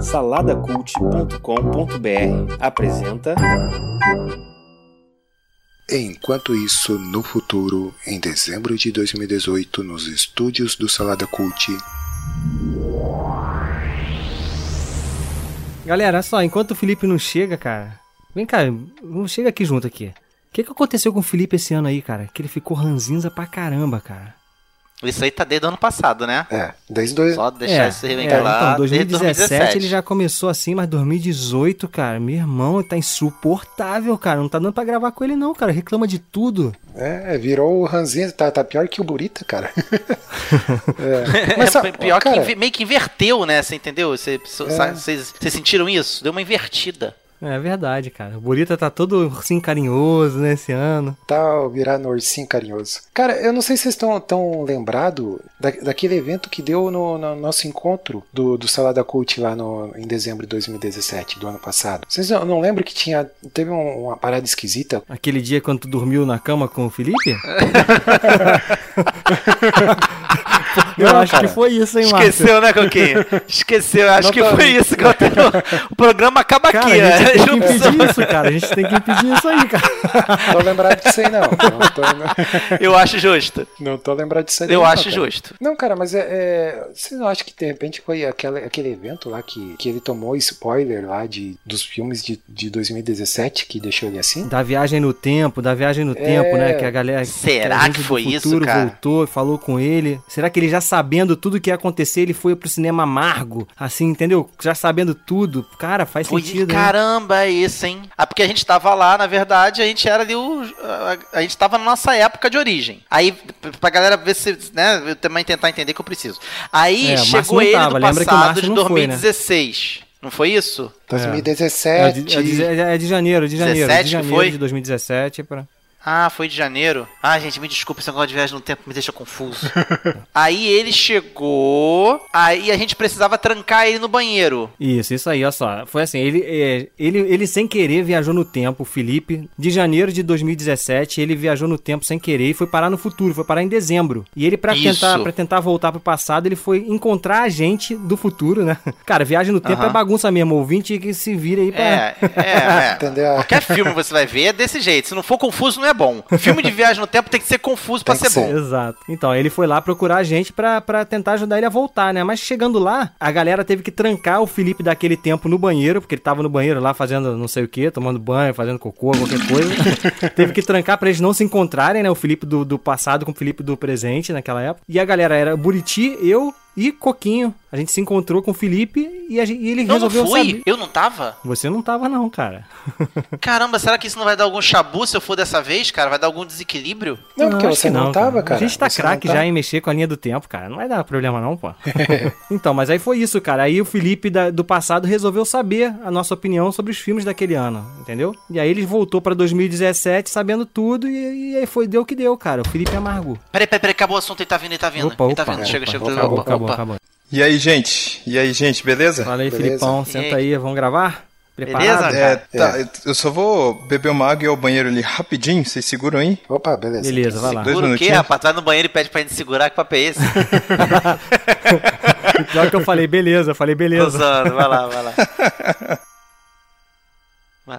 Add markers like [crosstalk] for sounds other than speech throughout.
Saladacult.com.br apresenta. Enquanto isso, no futuro, em dezembro de 2018, nos estúdios do Salada Cult. Galera, olha só, enquanto o Felipe não chega, cara. Vem cá, vamos chega aqui junto aqui. O que, que aconteceu com o Felipe esse ano aí, cara? Que ele ficou ranzinza pra caramba, cara. Isso aí tá desde o ano passado, né? É, desde dois... Só deixar é, isso bem é, claro. então, 2017, 2017 ele já começou assim, mas 2018, cara, meu irmão, tá insuportável, cara. Não tá dando pra gravar com ele, não, cara. Reclama de tudo. É, virou o Ranzinza, tá, tá pior que o Burita, cara. [laughs] É, [laughs] Mas, sabe, pior cara, que meio que inverteu, né? Você entendeu? Você- É. Vocês vocês sentiram isso? Deu uma invertida. É verdade, cara. O Burita tá todo assim carinhoso, né, esse ano. Tá virando ursinho carinhoso. Cara, eu não sei se vocês estão tão lembrados da, daquele evento que deu no, no nosso encontro do, do Salada Cult lá no, em dezembro de 2017, do ano passado. Vocês não, não lembram que tinha. Teve um- uma parada esquisita? Aquele dia quando tu dormiu na cama com o Felipe? [laughs] Eu Não, acho cara. que foi isso, hein, Márcio? Esqueceu, né, Coquinho? Esqueceu. Acho Não que foi isso que eu tenho. O programa acaba Cara, aqui, a né? gente tem que Não impedir isso, cara. A gente tem que impedir isso aí, cara. Tô lembrado disso aí, não. Não tô, Eu acho justo. não tô lembrado disso aí. Eu não, acho cara. justo. Não, cara, mas é, é. Você não acha que de repente foi aquele, aquele evento lá que, que ele tomou spoiler lá de, dos filmes de, de 2017 que deixou ele assim? Da viagem no tempo, da viagem no É. tempo, né? Que a galera. Será a que do foi isso, futuro cara? voltou e falou com ele. Será que ele já sabendo tudo que ia acontecer, ele foi pro cinema amargo? Assim, entendeu? Já sabendo tudo. Cara, faz Foi, sentido, hein? caramba, é isso, hein? Ah, porque a gente tava lá, na verdade, a gente era ali o. A, a gente tava na nossa época de origem. Aí, pra galera ver se. né? Eu também tentar entender que eu preciso. Aí É, o chegou ele tava, do lembra o passado de não foi, né? 2016. Não foi isso? 2017. É de, é de- é de janeiro, de janeiro. 17 de que janeiro foi? de 2017 pra. Ah, foi de janeiro. Ah, gente, me desculpa, esse negócio de viagem no tempo me deixa confuso. [laughs] aí ele chegou, aí a gente precisava trancar ele no banheiro. Isso, isso aí, olha só. Foi assim, ele, é, ele, ele sem querer viajou no tempo, o Felipe. De janeiro de 2017, ele viajou no tempo sem querer e foi parar no futuro, foi parar em dezembro. E ele, pra Isso. tentar, pra tentar voltar pro passado, ele foi encontrar a gente do futuro, né? [laughs] Cara, viagem no tempo Aham. é bagunça mesmo. Ouvinte que se vira aí pra. É, é, é. [laughs] Entendeu? Qualquer filme você vai ver é desse jeito. Se não for confuso, não é bom. Filme de viagem no tempo tem que ser confuso que ser ser. bom. Exato. Então, ele foi lá procurar a gente pra, pra tentar ajudar ele a voltar, né? Mas chegando lá, a galera teve que trancar o Felipe daquele tempo no banheiro, porque ele tava no banheiro lá fazendo não sei o que, tomando banho, fazendo cocô, qualquer coisa. [laughs] teve que trancar pra eles não se encontrarem, né? O Felipe do, do passado com o Felipe do presente naquela época. E a galera era Buriti, eu e Coquinho. A gente se encontrou com o Felipe e, a gente- e ele Eu não resolveu fui? saber. Eu não tava? Você não tava, não, cara. [laughs] Caramba, será que isso não vai dar algum chabu se eu for dessa vez, cara? Vai dar algum desequilíbrio? Não, porque acho você que não, tava, cara. A gente tá Você craque não tá. já em mexer com a linha do tempo, cara. Não vai dar problema não, pô. [laughs] então, mas aí foi isso, cara. Aí o Felipe da- do passado resolveu saber a nossa opinião sobre os filmes daquele ano, entendeu? E aí ele voltou pra 2017 sabendo tudo e, e aí foi deu o que deu, cara. O Felipe amargou. Peraí, peraí, peraí, acabou o assunto, ele tá vindo, ele tá vindo. Opa, ele tá vindo, opa, chega, chega. opa, opa, acabou, acabou, opa. acabou. E aí, gente? E aí, gente, beleza? Fala aí, Beleza. Filipão. Senta aí? vamos gravar? Preparado? Beleza? É, tá, eu só vou beber uma água e ir ao banheiro ali rapidinho, vocês seguram aí? Opa, beleza. Beleza, vai lá. Dois Segura o quê, minutinhos. rapaz? Vai no banheiro e pede pra gente segurar, que papo é esse? [laughs] Pior que eu falei, beleza, eu falei, Tô beleza. zoando, vai lá, vai lá. [laughs]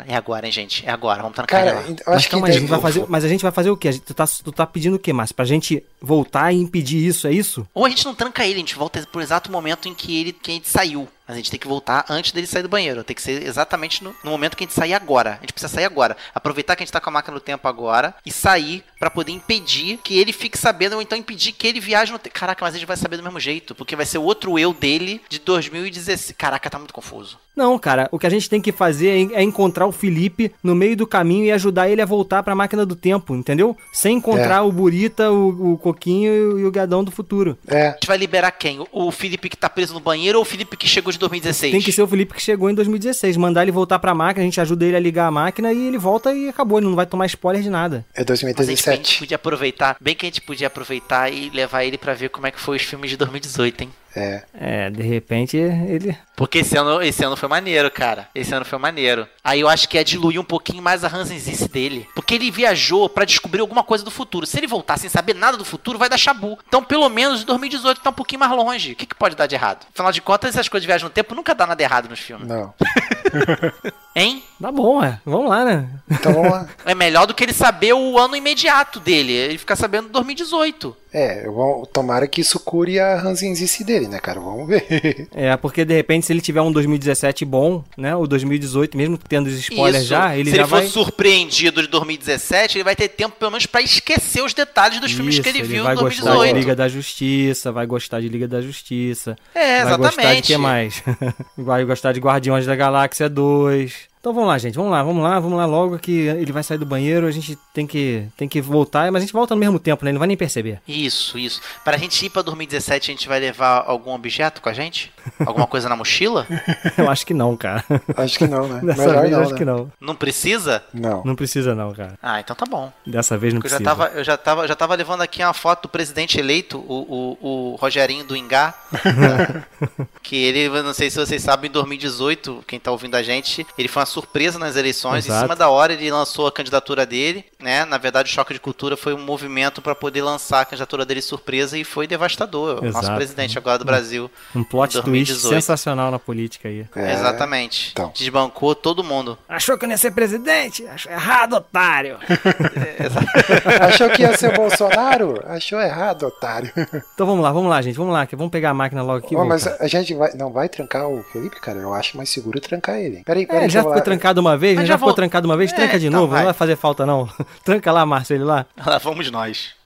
É agora, hein, gente? É agora, vamos trancar Cara, ele lá. eu Mas acho que calma aí, a gente vai fazer, mas a gente vai fazer o quê? A gente- Tu tá, tu tá pedindo o quê, Márcio? Pra gente voltar e impedir isso, é isso? Ou a gente não tranca ele, a gente volta pro exato momento em que ele que a gente saiu. Mas a gente tem que voltar antes dele sair do banheiro. Tem que ser exatamente no, no momento que a gente sair agora. A gente precisa sair agora. Aproveitar que a gente tá com a máquina do tempo agora e sair pra poder impedir que ele fique sabendo, ou então impedir que ele viaje no tempo. Caraca, mas a gente vai saber do mesmo jeito. Porque vai ser o outro eu dele de 2016. Caraca, tá muito confuso. Não, cara, o que a gente tem que fazer é, é encontrar o Felipe no meio do caminho e ajudar ele a voltar pra máquina do tempo, entendeu? Sem encontrar É. o Burita, o, o Coquinho e o- Gadão do futuro. É, A gente vai liberar quem? O- Felipe que tá preso no banheiro ou o Felipe que chegou de 2016? Tem que ser o Felipe que chegou em 2016. Mandar ele voltar pra máquina, a gente ajuda ele a ligar a máquina e ele volta e acabou. Ele não vai tomar spoiler de nada. é Mas a gente, a 2017. podia aproveitar, bem que a gente podia aproveitar e levar ele pra ver como é que foi os filmes de 2018, hein? É. É, de repente ele. Porque esse ano, esse ano foi maneiro, cara. Esse ano foi maneiro. Aí eu acho que é diluir um pouquinho mais a ranzinzice dele. Porque ele viajou pra descobrir alguma coisa do futuro. Se ele voltar sem saber nada do futuro, vai dar chabu. Então, pelo menos, 2018 tá um pouquinho mais longe. O que, que pode dar de errado? Afinal de contas, essas coisas de viagem no tempo nunca dá nada errado nos filmes. Não. [laughs] Hein? Tá bom, é. Vamos lá, né? Então vamos lá. É melhor do que ele saber o ano imediato dele. Ele ficar sabendo 2018. É, eu vou, tomara que isso cure a ranzinzice dele, né, cara? Vamos ver. É, porque de repente, se ele tiver um 2017 bom, né? O 2018, mesmo tendo os spoilers Isso. já, ele Se já ele vai. for surpreendido de 2017, ele vai ter tempo, pelo menos, pra esquecer os detalhes dos filmes Isso, que ele, viu vai em gostar de 2018. Liga da Justiça, vai gostar de Liga da Justiça. É, Vai gostar de exatamente. que mais? [laughs] vai gostar de Guardiões da Galáxia 2. Então vamos lá, gente. Vamos lá, vamos lá, vamos lá logo que ele vai sair do banheiro, a gente tem que, tem que voltar, mas a gente volta no mesmo tempo, né? Ele não vai nem perceber. Isso, isso. Pra gente ir pra 2017, a gente vai levar algum objeto com a gente? Alguma coisa na mochila? [laughs] Eu acho que não, cara. Acho que não, né? Dessa Melhor vez não, acho né? que não. Não precisa? Não. Não precisa não, cara. Ah, então tá bom. Dessa vez não Porque eu já precisa. tava, eu já tava, já tava levando aqui uma foto do presidente eleito, o, o, o Rogerinho do Ingá. [laughs] que ele, eu não sei se vocês sabem, em 2018, quem tá ouvindo a gente, ele foi uma surpresa nas eleições. Em Exato. cima da hora ele lançou a candidatura dele, né? Na verdade, o Choque de Cultura foi um movimento para poder lançar a candidatura dele surpresa e foi devastador. O nosso Exato. presidente agora do Brasil. Um plot twist 2018. sensacional na política aí. É, Exatamente. então. Desbancou todo mundo. Achou que eu não ia ser presidente? Achou errado, otário. [laughs] Achou que ia ser o Bolsonaro? Achou errado, otário. Então vamos lá, vamos lá, gente. Vamos lá, que vamos pegar a máquina logo aqui. Ó, mas a gente vai, não vai trancar o Felipe, cara? Eu acho mais seguro trancar ele. Peraí, É, peraí. ele já lá. trancado uma vez, Mas já já ficou trancado uma vez, É, tranca de então novo, vai. não vai fazer falta não. [laughs] Tranca lá, Márcio, ele lá. Lá vamos nós.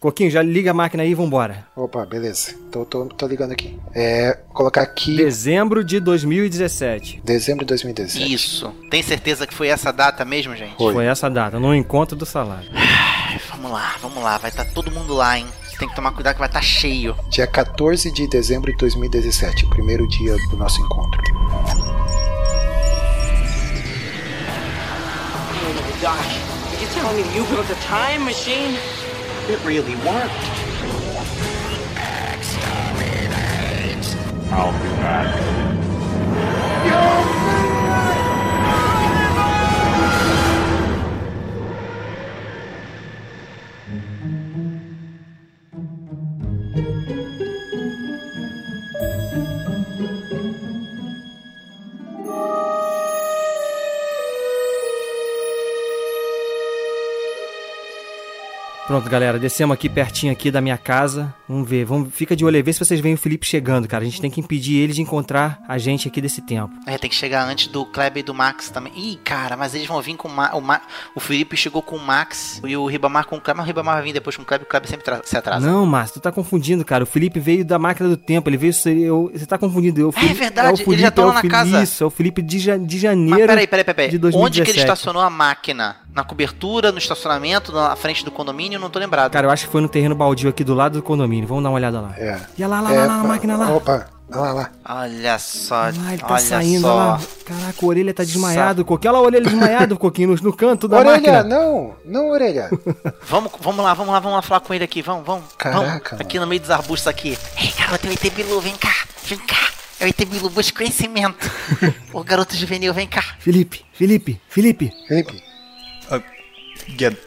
Coquinho, já liga a máquina aí e vambora. Opa, beleza. Tô, tô, tô ligando aqui. É, colocar aqui Dezembro de 2017. dezembro de 2017. Isso. Tem certeza que foi essa data mesmo, gente? Foi. Foi essa data, no encontro do salário. Vamos lá, vamos lá. Vai estar todo mundo lá, hein? Tem que tomar cuidado que vai estar cheio. Dia 14 de dezembro de 2017, o primeiro dia do nosso encontro. Doc, are you telling me you built a time machine? It really worked. Pronto, galera, descemos aqui pertinho aqui da minha casa. Vamos ver, vamos, fica de olho aí, vê se vocês veem o Felipe chegando, cara. A gente tem que impedir ele de encontrar a gente aqui desse tempo. É, tem que chegar antes do Kleber e do Max também. Ih, cara, mas eles vão vir com o, Ma o, Ma o Felipe chegou com o Max e o Ribamar com o Kleber. Mas o Ribamar vai vir depois com o Kleber. O Kleber sempre se atrasa. Não, Márcio, tu tá confundindo, cara. O Felipe veio da máquina do tempo, ele veio. eu- Você tá confundindo. Felipe- verdade, é o eles Felipe, já tão é o lá na Felipe- casa. Isso, é o Felipe de, de Mas janeiro. peraí, peraí, peraí. de peraí. Onde que 2017. ele estacionou a máquina? Na cobertura, no estacionamento, na frente do condomínio? Não tô lembrado. Cara, eu acho que foi no terreno baldio aqui do lado do condomínio. Vamos dar uma olhada lá. É. E lá, lá, É, lá, lá, a máquina lá. Opa, olha lá, lá. Olha só, Ah, ele tá olha saindo só. lá. Caraca, a orelha tá desmaiado, Coquinho. Olha lá a orelha desmaiado, [laughs] Coquinho, no, no canto da orelha, máquina. não, não orelha. [laughs] Vamos, vamos lá, vamos lá, vamos lá falar com ele aqui. Vamos, vamos. Caraca, vamos. Aqui no meio dos arbustos aqui. Ei, garoto, é o ET Bilu, vem cá. Vem cá. É o ET Bilu, busca conhecimento. [laughs] Ô, garoto juvenil, vem cá. Felipe, Felipe, Felipe. Felipe,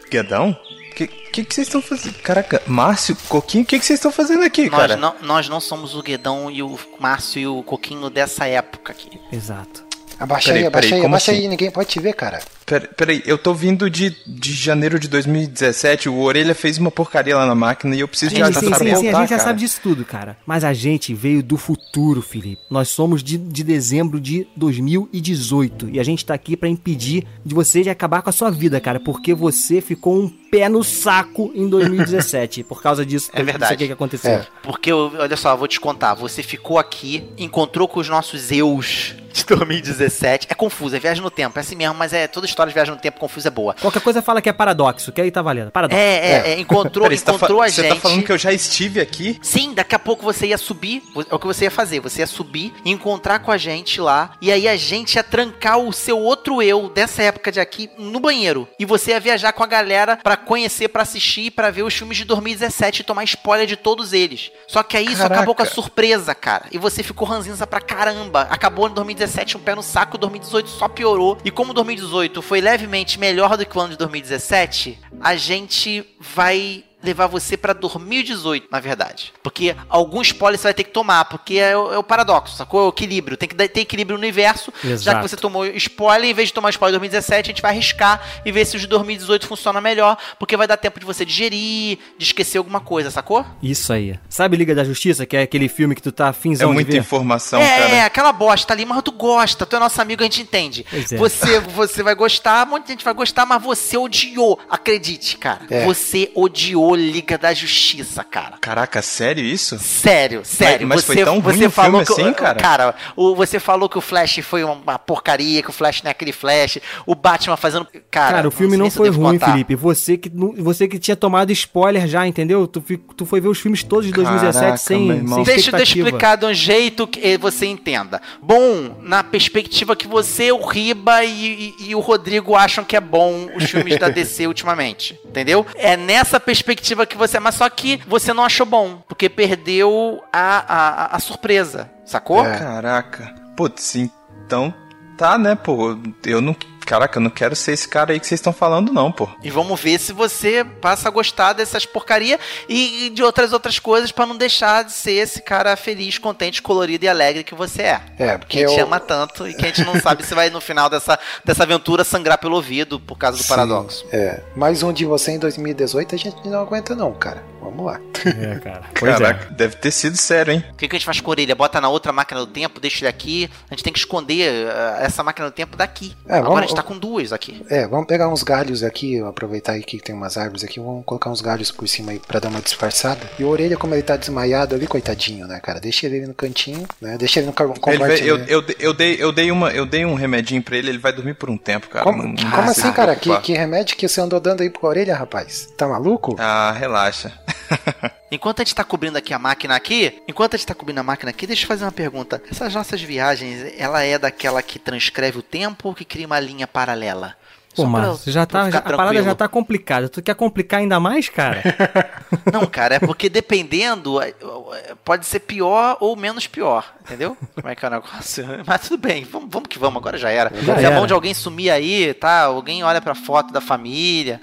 Guedão? O que, que, que vocês estão fazendo? Caraca, Márcio, Coquinho, o que, que vocês estão fazendo aqui, Nós cara? não, nós não somos o Guedão e o Márcio e o Coquinho dessa época aqui. Exato. Abaixa Peraí, aí, abaixa peraí, aí, abaixa assim? aí, ninguém pode te ver, cara. Pera- Peraí, eu tô vindo de, de janeiro de 2017, o Orelha fez uma porcaria lá na máquina e eu preciso de ajuda sim, pra sim, sim, voltar, a gente já cara. sabe disso tudo, cara. Mas a gente veio do futuro, Felipe. Nós somos de, de dezembro de 2018. E a gente tá aqui pra impedir de você de acabar com a sua vida, cara. Porque você ficou um pé no saco em 2017. [laughs] por causa disso, É verdade. isso aqui que aconteceu. É. Porque, olha só, vou te contar. Você ficou aqui, encontrou com os nossos eus de 2017. É confuso, é viagem no tempo, é assim mesmo, mas é toda história de viagem no tempo confusa é boa. Qualquer coisa fala que é paradoxo, que aí tá valendo. Paradoxo. É, é, é, encontrou, tá, encontrou fa- a você gente. tá falando que eu já estive aqui? Sim, daqui a pouco você ia subir, é o que você ia fazer, você ia subir, encontrar com a gente lá, e aí a gente ia trancar o seu outro eu dessa época de aqui no banheiro. E você ia viajar com a galera pra conhecer, pra assistir, pra ver os filmes de 2017 e tomar spoiler de todos eles. Só que aí isso Caraca. acabou com a surpresa, cara. E você ficou ranzinza pra caramba. Acabou em 2017 um pé no saco, 2018 só piorou. E como 2018 foi levemente melhor do que o ano de 2017, a gente vai levar você pra 2018, na verdade. Porque alguns spoilers você vai ter que tomar, porque é o, é o paradoxo, sacou? É o equilíbrio. Tem que ter equilíbrio no universo. Já Exato. que você tomou spoiler, em vez de tomar spoiler de 2017, a gente vai arriscar e ver se os de 2018 funciona melhor, porque vai dar tempo de você digerir, de esquecer alguma coisa, sacou? Isso aí. Sabe Liga da Justiça, que é aquele filme que tu tá É afinzão de muita ver? informação, é, cara. é, aquela bosta ali, mas tu gosta, tu é nosso amigo, a gente entende. É. Você, você vai gostar, um monte de gente vai gostar, mas você odiou. Acredite, cara. É. Você odiou Liga da Justiça, cara. Caraca, sério isso? Sério, sério. mas você, foi tão ruim você o falou filme que, assim, cara? Cara, o, você falou que o Flash foi uma porcaria, que o Flash não é aquele Flash. O Batman fazendo. Cara, Cara, o filme não eu foi ruim, contar. Felipe. Você que, você que tinha tomado spoiler já, entendeu? Tu, tu foi ver os filmes todos de 2017 Caraca, sem, sem Deixa, deixa eu explicar de um jeito que você entenda. Bom, na perspectiva que você, o Riba e, e- e o Rodrigo acham que é bom os filmes da DC [laughs] ultimamente. Entendeu? É nessa perspectiva que você. Mas só que você não achou bom. Porque perdeu a, a, a surpresa. Sacou? É. Caraca. Putz, então tá, né, pô? Eu não. Caraca, eu não quero ser esse cara aí que vocês estão falando, não, pô. E vamos ver se você passa a gostar dessas porcaria e e de outras outras coisas pra não deixar de ser esse cara feliz, contente, colorido e alegre que você é. É, Que porque a gente eu- ama tanto e que a gente não sabe se vai no final dessa, dessa aventura sangrar pelo ouvido por causa do Sim, paradoxo. É. Mais um de você em 2018 a gente não aguenta, não, cara. Vamos lá. É, cara. [laughs] Pois Caraca, é. deve ter sido sério, hein? O que, que a gente faz com a orelha? Bota na outra máquina do tempo, deixa ele aqui. A gente tem que esconder eh, essa máquina do tempo daqui. É, Agora vamos- a gente tá com duas aqui. É, vamos pegar uns galhos aqui, aproveitar aí que tem umas árvores aqui, vamos colocar uns galhos por cima aí pra dar uma disfarçada. E o orelha, como ele tá desmaiado ali, coitadinho, né, cara? Deixa ele no cantinho, né? Deixa ele no compartimento. eu, eu, eu, dei, eu, dei uma, eu dei um remedinho pra ele, ele vai dormir por um tempo, cara. Como, Não- como não assim, cara? Que, que remédio que você andou dando aí pro orelha, rapaz? Tá maluco? Ah, relaxa. [laughs] Enquanto a gente tá cobrindo aqui a máquina aqui, enquanto a gente tá cobrindo a máquina aqui, deixa eu fazer uma pergunta. Essas nossas viagens, ela é daquela que transcreve o tempo ou que cria uma linha paralela? Pô, Márcio, já tá, ficar a parada já tá complicada. Tu quer complicar ainda mais, cara? [laughs] Não, cara, é porque dependendo, é, é, pode ser pior ou menos pior, entendeu? [laughs] Como é que é o negócio? [laughs] Mas tudo bem, vamos, vamos que vamos, agora já era. Já Se é era. bom de alguém sumir aí, tá? Alguém olha pra foto da família.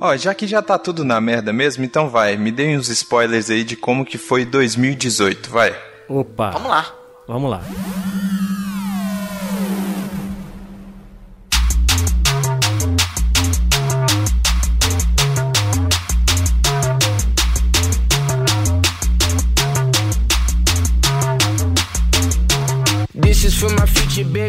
Ó, já que já tá tudo na merda mesmo, então vai, me dê uns spoilers aí de como que foi 2018, vai. Opa. Vamos lá. Vamos lá.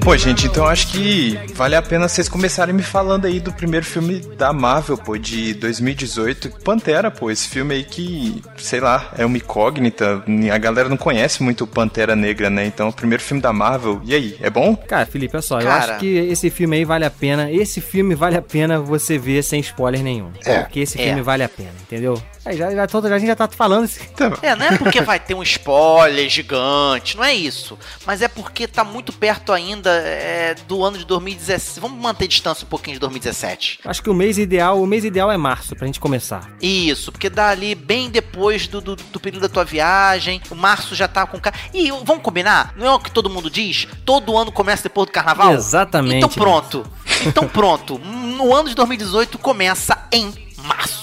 Pô, gente, então acho que vale a pena vocês começarem me falando aí do primeiro filme da Marvel, pô, de 2018. Pantera, pô, esse filme aí que, sei lá, é uma incógnita. A galera não conhece muito o Pantera Negra, né? Então, o primeiro filme da Marvel. E aí, é bom? Cara, Felipe, olha só, eu Cara. acho que esse filme aí vale a pena. Esse filme vale a pena você ver sem spoiler nenhum. É. Porque esse É. filme vale a pena, entendeu? Aí já, já, todo- a gente já tá falando. esse- É, não é porque vai ter um spoiler gigante, não é isso. Mas é porque tá muito perto ainda é, do ano de 2017. Vamos manter distância um pouquinho de 2017. Acho que o mês ideal, o mês ideal é março pra gente começar. Isso, porque dá ali bem depois do, do, do período da tua viagem. O março já tá com cara. E vamos combinar? Não é o que todo mundo diz? Todo ano começa depois do carnaval? Exatamente. Então pronto. Então pronto. No ano de 2018 começa em março.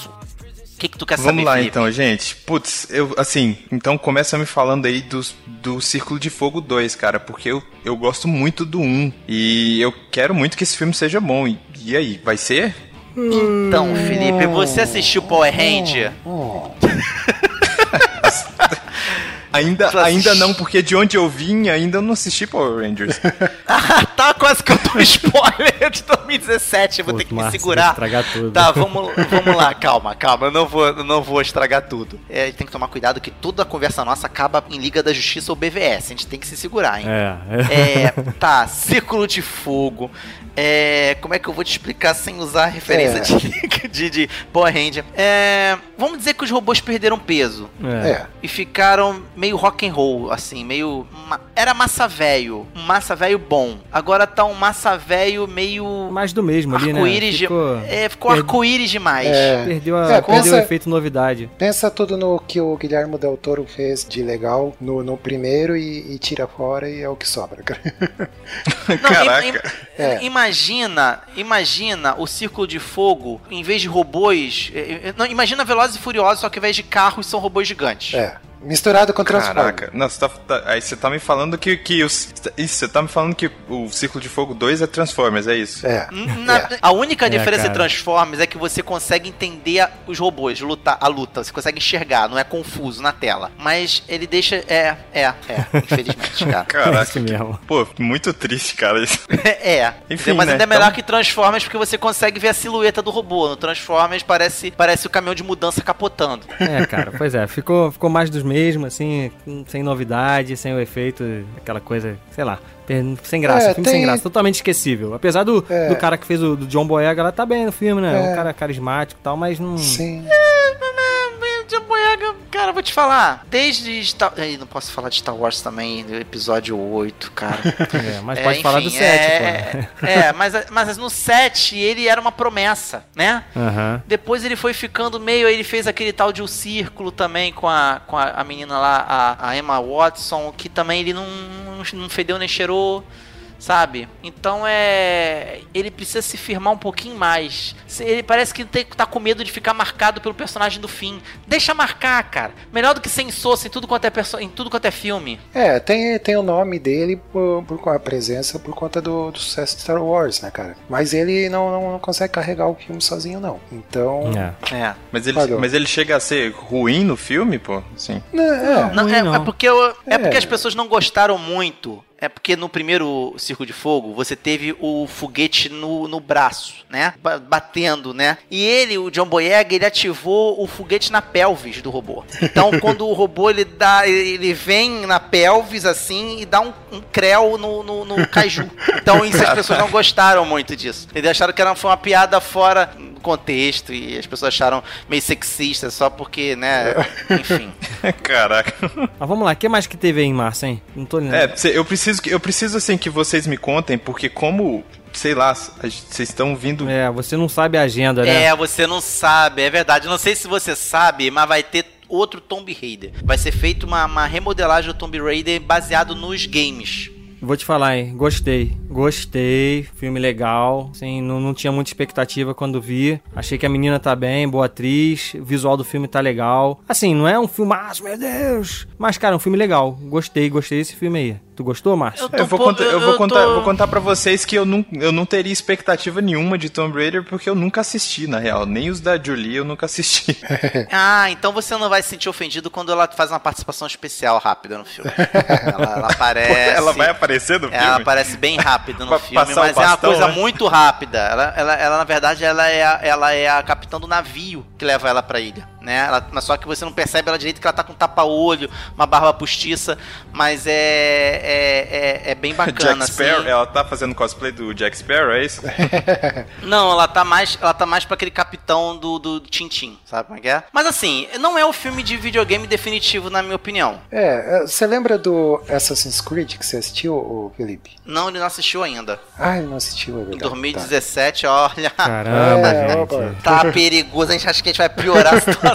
O que, que tu quer Vamos saber, lá Felipe? então, gente. Putz, eu, assim, então começa me falando aí do, do Círculo de Fogo 2, cara, porque eu, eu gosto muito do 1 e eu quero muito que esse filme seja bom. E, e aí, vai ser? Então, Felipe, você assistiu Power Ranger? Ainda, [laughs] Pra ainda assistir. não, porque de onde eu vim, ainda não assisti Power Rangers. [laughs] Ah, tá quase que eu tô spoiler de 2017. Eu vou Pô, ter que me segurar. estragar tudo. Tá, vamos, vamos lá, calma, calma. Eu não vou, eu não vou estragar tudo. É, tem que tomar cuidado que toda a conversa nossa acaba em Liga da Justiça ou BVS. A gente tem que se segurar, hein? É, é. [laughs] Tá, Círculo de Fogo. É, como é que eu vou te explicar sem usar referência É. de, de, de Power Ranger? É, vamos dizer que os robôs perderam peso. É. e ficaram meio rock and roll, assim, meio ma- era massa velho, um massa velho bom. Agora tá um massa velho meio Mais do mesmo ali, né? arco-íris, de- Ficou- é, ficou arco-íris demais. É. Perdeu, a, É, perdeu pensa- o efeito novidade. Pensa tudo no que o Guilherme Del Toro fez de legal no, no primeiro e, e tira fora e é o que sobra, cara. [laughs] Não, Caraca. im- im- É. Imagina, imagina o Círculo de Fogo, em vez de robôs. eh, Não, imagina Velozes e Furiosos, só que ao invés de carros são robôs gigantes. É. Misturado com Transformers. Caraca, não, você tá, tá- aí você tá me falando que, que os, isso, você tá me falando que o Círculo de Fogo 2 é Transformers, é isso? É. Na- É. A única É, diferença cara. de Transformers é que você consegue entender a- os robôs, lutar, a luta, você consegue enxergar, não é confuso na tela. Mas ele deixa. É, é, é, infelizmente, [laughs] cara. É Caraca, isso mesmo. pô, muito triste, cara. Isso. [laughs] é, Enfim, mas né, ainda é melhor então- que Transformers porque você consegue ver a silhueta do robô. No Transformers parece, parece o caminhão de mudança capotando. É, cara, pois é, ficou, ficou mais dos mesmos, assim, sem novidade, sem o efeito, aquela coisa, sei lá, sem graça, É, filme sem tem- graça, totalmente esquecível. Apesar do, É. do cara que fez o do John Boyega, ela tá bem no filme, né? É. Um cara carismático e tal, mas não. Sim. John Boyega, cara, vou te falar. Desde Star... Ih, não posso falar de Star Wars também, do episódio 8, cara. [laughs] É, mas É, pode falar do enfim, 7, é, pô. É, mas, mas no 7 ele era uma promessa, né? Aham. Depois ele foi ficando meio. Ele fez aquele tal de O Círculo também com a, com a, a menina lá, a, a Emma Watson, que também ele não, não fedeu nem cheirou. Sabe? Então é. Ele precisa se firmar um pouquinho mais. Se- Ele parece que tem, tá com medo de ficar marcado pelo personagem do fim. Deixa marcar, cara. Melhor do que sem soço em tudo quanto é, perso- em tudo quanto é filme. É, tem, tem o nome dele por, por com a presença por conta do, do sucesso de Star Wars, né, cara? Mas ele não, não, não consegue carregar o filme sozinho, não. Então. É. É. Mas ele, mas ele chega a ser ruim no filme, pô? Sim. Né, é. Não, ruim, é, não. é porque eu- é É. porque as pessoas não gostaram muito. É porque no primeiro Circo de Fogo você teve o foguete no, no braço, né? Ba- Batendo, né? E ele, o John Boyega, ele ativou o foguete na pelvis do robô. Então [laughs] quando o robô ele dá, ele vem na pelvis assim e dá um, um creu no, no, no caju. Então isso as pessoas não gostaram muito disso. Eles acharam que era, foi uma piada fora do contexto e as pessoas acharam meio sexista só porque, né? [laughs] Enfim. Caraca. Mas vamos lá, o que mais que teve aí em março, hein? Não tô lembrando. É, eu preciso, que- eu preciso assim que vocês me contem, porque como, sei lá, vocês estão vindo. É, você não sabe a agenda, né? É, você não sabe, é verdade. Não sei se você sabe, mas vai ter outro Tomb Raider. Vai ser feita uma, uma remodelagem do Tomb Raider baseado nos games. Vou te falar, hein? Gostei. Gostei. Filme legal. Assim, não, não tinha muita expectativa quando vi. Achei que a menina tá bem, boa atriz. O visual do filme tá legal. Assim, não é um filmaço, meu Deus. Mas, cara, é um filme legal. Gostei, gostei desse filme aí. Tu gostou, Márcio? tô Eu vou, eu vou, eu contar, tô- vou contar pra vocês que eu não, eu não teria expectativa nenhuma de Tomb Raider porque eu nunca assisti, na real. Nem os da Julie eu nunca assisti. [laughs] Ah, então você não vai se sentir ofendido quando ela faz uma participação especial rápida no filme. ela, ela [laughs] aparece. Ela vai aparecer no filme? Ela aparece bem rápido no filme, mas é uma bastão, coisa né? muito rápida. Ela, ela, ela, na verdade, ela é, a, ela é a capitã do navio que leva ela pra ilha. Né? Ela- mas só que você não percebe ela direito que ela tá com um tapa-olho, uma barba postiça, mas é, é, é, é bem [laughs] bacana. Jack Sparrow, assim. ela tá fazendo cosplay do Jack Sparrow, é isso? [laughs] Não, ela tá mais, ela tá mais para aquele capitão do, do Tintin, sabe como é que é? Mas assim, não é o filme de videogame definitivo, na minha opinião. É, é, você lembra do Assassin's Creed que você assistiu, Felipe? Não, ele não assistiu ainda. Ah, ele não assistiu, é Em verdade. 2017, olha. Caramba, É, gente. Tá perigoso, a gente acha que a gente vai piorar a situação. [laughs]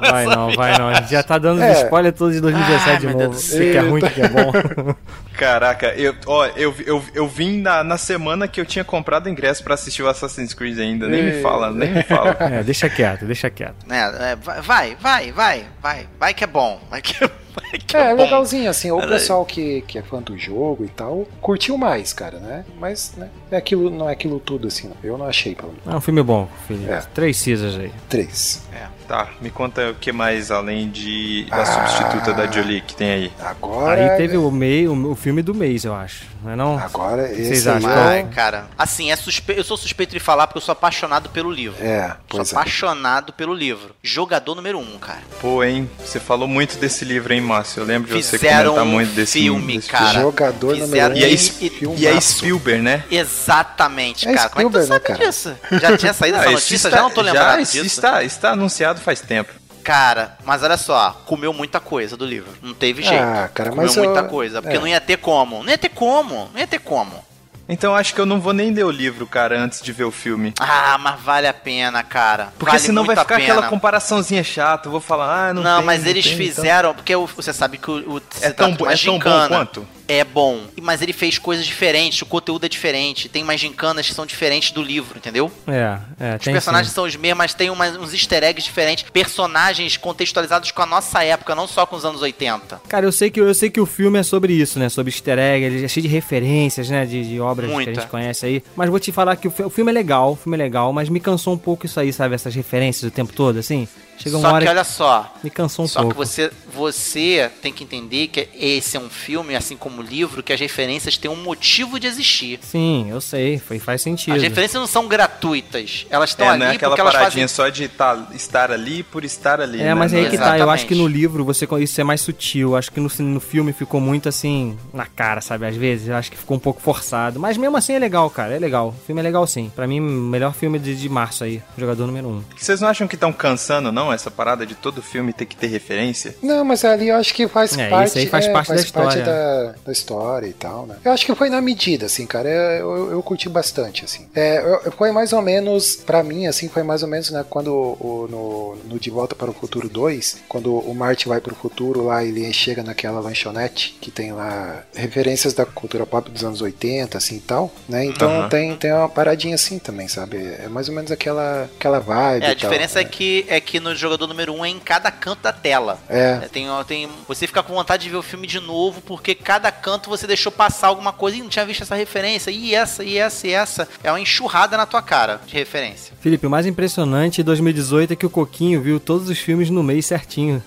Vai não, vai não. A gente já tá dando É. os spoilers todos de 2017 Ai, de meu novo. Você que é ruim, que é bom. [laughs] Caraca, eu, ó, eu, eu, eu vim na, na semana que eu tinha comprado ingresso pra assistir o Assassin's Creed ainda. Nem me fala, nem me fala. [laughs] É, deixa quieto, deixa quieto. É, é, vai, vai, vai, vai, vai, que é bom. Vai que [laughs] é Que É, é bom. legalzinho, assim, o pessoal que, que é fã do jogo e tal, curtiu mais, cara, né? Mas, né, é aquilo, não é aquilo tudo, assim, não. eu não achei, pelo menos. É um filme bom, Felipe. É. Três Caesars aí. Três. Tá, me conta o que mais além de da Ah. substituta da Jolie que tem aí. Agora... Aí teve o, mei, o, filme do mês, eu acho. Não é não? Agora, Vocês esse aí acham? Ai, é... cara. Assim, é suspe... eu sou suspeito de falar porque eu sou apaixonado pelo livro. É, Sou pois é. apaixonado pelo livro. Jogador número um, cara. Pô, hein? Você falou muito desse livro, hein, Márcio? Eu lembro de você comentar muito desse filme, desse cara. Jogador fizeram- número um. E é, E- e- é. Spielberg, né? Exatamente, É cara. Como é que tu Spielberg, né, sabe cara? disso? Já tinha saído essa Ah, notícia? está- Já não tô lembrado já, disso. isso está, está anunciado faz tempo. Cara, mas olha só, comeu muita coisa do livro. Não teve jeito. Ah, cara, comeu mas muita eu- coisa. Porque é. não ia ter como. Não ia ter como. Não ia ter como. Então acho que eu não vou nem ler o livro, cara, antes de ver o filme. Ah, mas vale a pena, cara. Porque vale senão vai ficar aquela comparaçãozinha chata. Eu vou falar, ah, não Não, tem, mas não eles tem, então. fizeram. Porque o- você sabe que o. o É tão, uma é tão bom quanto? É bom. Mas ele fez coisas diferentes, o conteúdo é diferente. Tem umas gincanas que são diferentes do livro, entendeu? É, é. Os personagens sim. são os mesmos, mas tem umas- uns easter eggs diferentes. Personagens contextualizados com a nossa época, não só com os anos 80. Cara, eu sei, que, eu sei que o filme é sobre isso, né? Sobre easter egg, ele é cheio de referências, né? De, de obras que a Muita. gente conhece aí. Mas vou te falar que o, o filme é legal, o filme é legal, mas me cansou um pouco isso aí, sabe? Essas referências o tempo todo, assim. Chega uma só hora que olha só. me cansou um só pouco. que você, você tem que entender que esse é um filme, assim como o livro, que as referências têm um motivo de existir. Sim, eu sei, foi, faz sentido. As referências não são gratuitas. Elas estão É, ali não é aquela porque elas paradinha fazem. só de tá- estar ali por estar ali. É, né? mas aí que tá. Eu Exatamente. acho que no livro você isso é mais sutil. Eu acho que no, no filme ficou muito assim na cara, sabe? Às vezes eu acho que ficou um pouco forçado. Mas mesmo assim é legal, cara. É legal. O filme é legal sim. Pra mim, o melhor filme de, de março aí. Jogador número um. Vocês não acham que estão cansando, não? Essa parada de todo filme ter que ter referência? Não, mas ali eu acho que faz É, parte. isso aí faz é, parte da história. da, da história e tal, né? Eu acho que foi na medida, assim, cara. Eu, eu, eu curti bastante, assim. É, eu- foi mais ou menos, pra mim, assim, foi mais ou menos, né, quando o, no, no De Volta para o Futuro 2, quando o Marty vai pro futuro lá, ele chega naquela lanchonete que tem lá referências da cultura pop dos anos 80, assim e tal, né? Então Aham. tem, tem uma paradinha assim também, sabe? É mais ou menos aquela, aquela vibe. É, a e tal, diferença é né? que é que no jogador número 1 um é em cada canto da tela. É. É, tem, tem, você fica com vontade de ver o filme de novo, porque cada canto você deixou passar alguma coisa e não tinha visto essa referência. E essa, e essa, e essa. É uma enxurrada na tua cara de referência. Felipe, o mais impressionante em 2018 é que o Coquinho viu todos os filmes no mês certinho.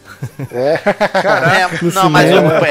É. É, no não, mas cinema. o-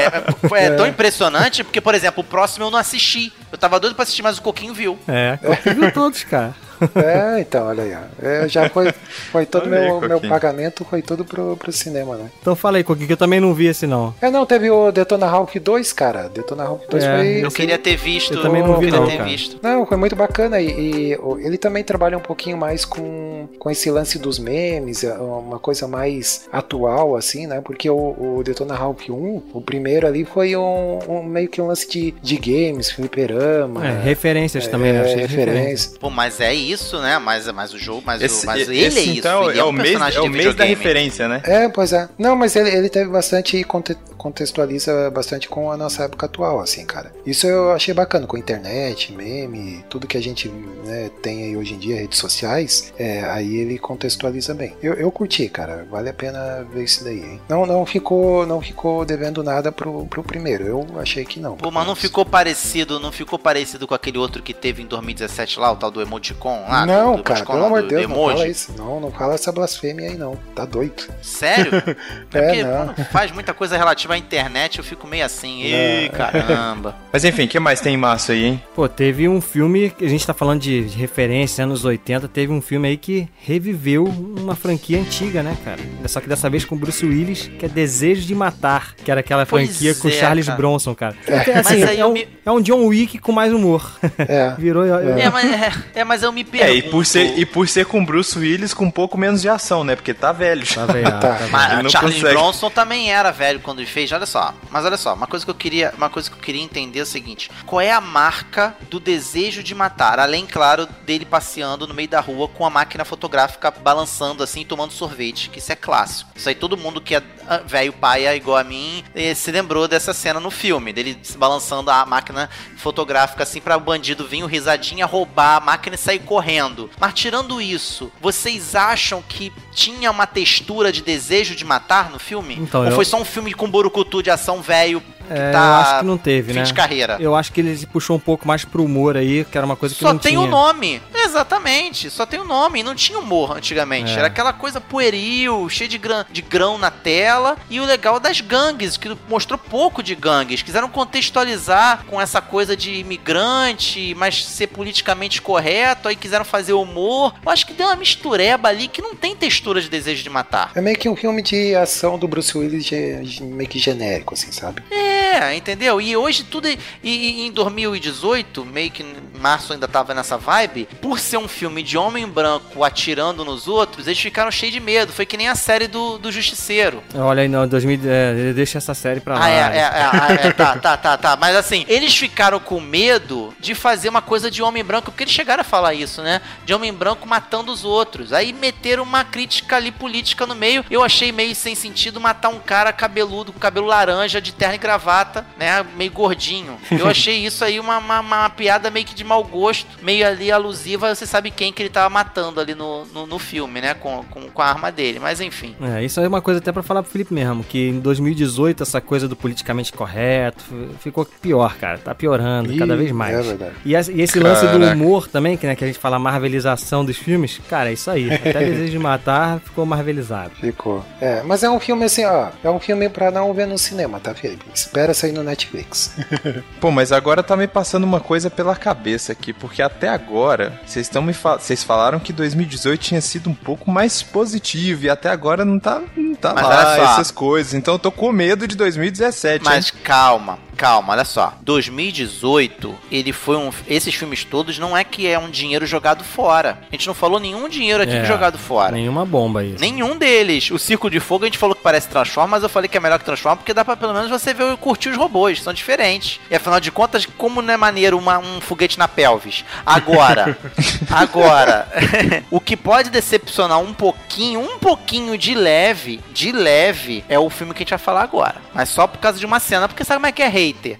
é, é- é tão impressionante porque, por exemplo, o próximo eu não assisti. Eu tava doido pra assistir, mas o Coquinho viu. É, Coquinho viu todos, cara. É, então, olha aí. ó. É, já foi, foi todo [laughs] Olha aí, meu, meu pagamento, foi tudo pro, pro cinema, né? Então fala aí, Coquinho, que eu também não vi esse não. É, não, teve o Detona Ralph 2, cara. Detona Ralph 2 É, foi. Eu queria ter visto. Eu também não vi queria não, ter cara. visto. Não, foi muito bacana e, e o- ele também trabalha um pouquinho mais com, com esse lance dos memes, é uma coisa mais atual, assim, né? Porque o, o Detona Ralph 1, o primeiro ali foi um, um- meio que um lance de, de games, fliperama. É, referências também, né? é, referências. referência. Pô, mas é isso, né? Mas, mas o jogo, mas, Esse, o, mas esse, ele é isso. então, ele é, um o mês, personagem é o mês da referência, né? É, pois é. Não, mas ele, ele teve bastante conte- contextualiza bastante com a nossa época atual, assim, cara. Isso eu achei bacana, com internet, meme, tudo que a gente né, tem aí hoje em dia, redes sociais, é, aí ele contextualiza bem. Eu, eu curti, cara, vale a pena ver isso daí, hein? Não, não ficou, não ficou devendo nada pro, pro primeiro, eu achei que não. Pô, mas não ficou parecido, não ficou parecido com aquele outro que teve em 2017 lá, o tal do Emoticon lá? não, do, cara, emoticon, pelo não, amor de Deus, do não fala emoji. isso. Não, não fala essa blasfêmia aí, não. Tá doido. Sério? É, [laughs] É, porque não. quando faz muita coisa relativa à internet, eu fico meio assim, ei, caramba. [laughs] Mas enfim, o que mais tem em março aí, hein? Pô, teve um filme, que a gente tá falando de, de referência, anos 80, teve um filme aí que reviveu uma franquia antiga, né, cara? Só que dessa vez com Bruce Willis, que é Desejo de Matar, que era aquela Pois franquia com é, Charles cara. Bronson, cara. É, assim, Mas aí é, um, me- é um John Wick com mais humor. É. [laughs] Virou... É, mas, é, é, mas eu me pergunto... É, e por, ser, e por ser com Bruce Willis com um pouco menos de ação, né? Porque tá velho. Tá vendo? [laughs] Tá. Tá não Charles consegue. Bronson também era velho quando ele fez, olha só. Mas olha só, uma coisa que eu queria, uma coisa que eu queria entender é o seguinte: qual é a marca do desejo de matar? Além, claro, dele passeando no meio da rua com a máquina fotográfica balançando assim, tomando sorvete, que isso é clássico. Isso aí todo mundo que é velho paia igual a mim se lembrou dessa cena no filme, dele se balançando a máquina fotográfica assim para o bandido vir o risadinha roubar a máquina e sair correndo. Mas tirando isso, vocês acham que tinha uma textura de desejo de matar no filme? Então, Ou eu- foi só um filme com, brucutu de ação velho que É, tá eu acho que não teve, fim né? de carreira. Eu acho que ele se puxou um pouco mais pro humor aí, que era uma coisa que Só não tem tinha. o nome. Exatamente. Só tem o nome. Não tinha humor antigamente. É. Era aquela coisa pueril, cheia de, grã, de grão na tela. E o legal das gangues, que mostrou pouco de gangues. Quiseram contextualizar com essa coisa de imigrante, mas ser politicamente correto. Aí quiseram fazer humor. Eu acho que deu uma mistureba ali que não tem textura de desejo de matar. É meio que um filme de ação do Bruce Willis meio que genérico, assim, sabe? É, entendeu? E hoje tudo. E, e em 2018, meio que março ainda tava nessa vibe, por ser um filme de homem branco atirando nos outros, eles ficaram cheios de medo. Foi que nem a série do, do Justiceiro. Olha aí, não, 2000, é, deixa essa série pra lá. Ah, é, é, é, ah, é, tá, tá, tá, tá. Mas assim, [laughs] eles ficaram com medo de fazer uma coisa de homem branco, porque eles chegaram a falar isso, né? De homem branco matando os outros. Aí meteram uma crítica ali política no meio. Eu achei meio sem sentido matar um cara cabeludo, com cabelo laranja, de terno e gravata, né? Meio gordinho. Eu achei isso aí uma, uma, uma piada meio que de mau gosto, meio ali alusiva, você sabe quem que ele tava matando ali no, no, no filme, né? Com, com, com a arma dele. Mas enfim. É, isso é uma coisa até pra falar pro Felipe mesmo, que em 2018 essa coisa do politicamente correto ficou pior, cara. Tá piorando cada Ih, vez mais. É verdade. E, esse- e esse lance do Caraca. humor também, que, né, que a gente fala marvelização dos filmes, cara, é isso aí. Até Desejo de Matar ficou marvelizado. Ficou. É, mas é um filme assim, ó. É um filme pra não ver no cinema, tá, Felipe? Espera sair no Netflix. [laughs] Pô, mas agora tá me passando uma coisa pela cabeça aqui, porque até agora vocês estão me fa vocês falaram que 2018 tinha sido um pouco mais positivo e até agora não tá, não tá Mas olha lá só. Essas coisas. Então eu tô com medo de 2017. Mas hein? calma, calma, olha só. 2018, ele foi um. Esses filmes todos não é que é um dinheiro jogado fora. A gente não falou nenhum dinheiro aqui É, jogado fora. Nenhuma bomba aí. Nenhum deles. O Circo de Fogo a gente falou que parece Transform, mas eu falei que é melhor que Transform porque dá pra pelo menos você ver e curtir os robôs, são diferentes. E afinal de contas, como não é maneiro uma- um foguete na pelvis? Agora, [laughs] agora, [laughs] o que pode decepcionar um pouquinho, um pouquinho de leve, de leve, é o filme que a gente vai falar agora. Mas só por causa de uma cena, porque sabe como é que é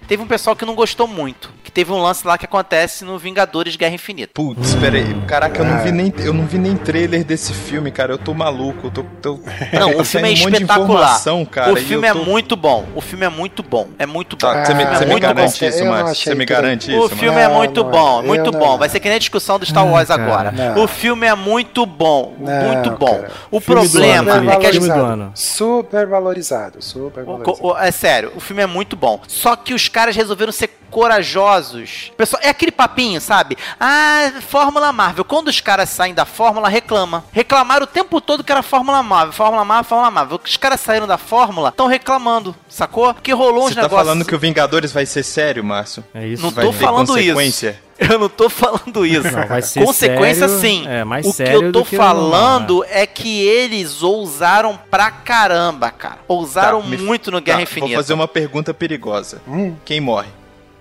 Teve um pessoal que não gostou muito. Teve um lance lá que acontece no Vingadores Guerra Infinita. Putz, pera aí. Caraca, eu não, vi nem, eu não vi nem trailer desse filme, cara. Eu tô maluco. Eu tô, tô... [laughs] Não, tá o filme é um espetacular. cara, o filme é tô- muito bom. O filme é muito bom. É muito bom. Tá, você me, você me garante bom. isso, Márcio? Você me garante O isso, filme Márcio? é muito não é. bom, muito não- bom. Vai ser que nem a discussão do Star Wars cara. agora. Não. O filme é muito bom, Não, muito bom. cara. O Filme problema ano, é que a Filme gente do ano. Super valorizado, super o- valorizado. o- é sério, o filme é muito bom. Só que os caras resolveram ser corajosos. Pessoal, é aquele papinho, sabe? Ah, Fórmula Marvel. Quando os caras saem da Fórmula, reclama. Reclamaram o tempo todo que era Fórmula Marvel, Fórmula Marvel, Fórmula Marvel. Os caras saíram da Fórmula, estão reclamando, sacou? Porque rolou uns Você tá negócios. falando que o Vingadores vai ser sério, Márcio? É isso. Não Vai tô ter falando isso. consequência? [laughs] Eu não tô falando isso. Não, vai ser Consequência sério, sim. é, mais o que sério eu tô que falando é que eles ousaram pra caramba, cara. Ousaram Tá, me- muito no Guerra Tá, Infinita. Vou fazer uma pergunta perigosa. Hum. Quem morre?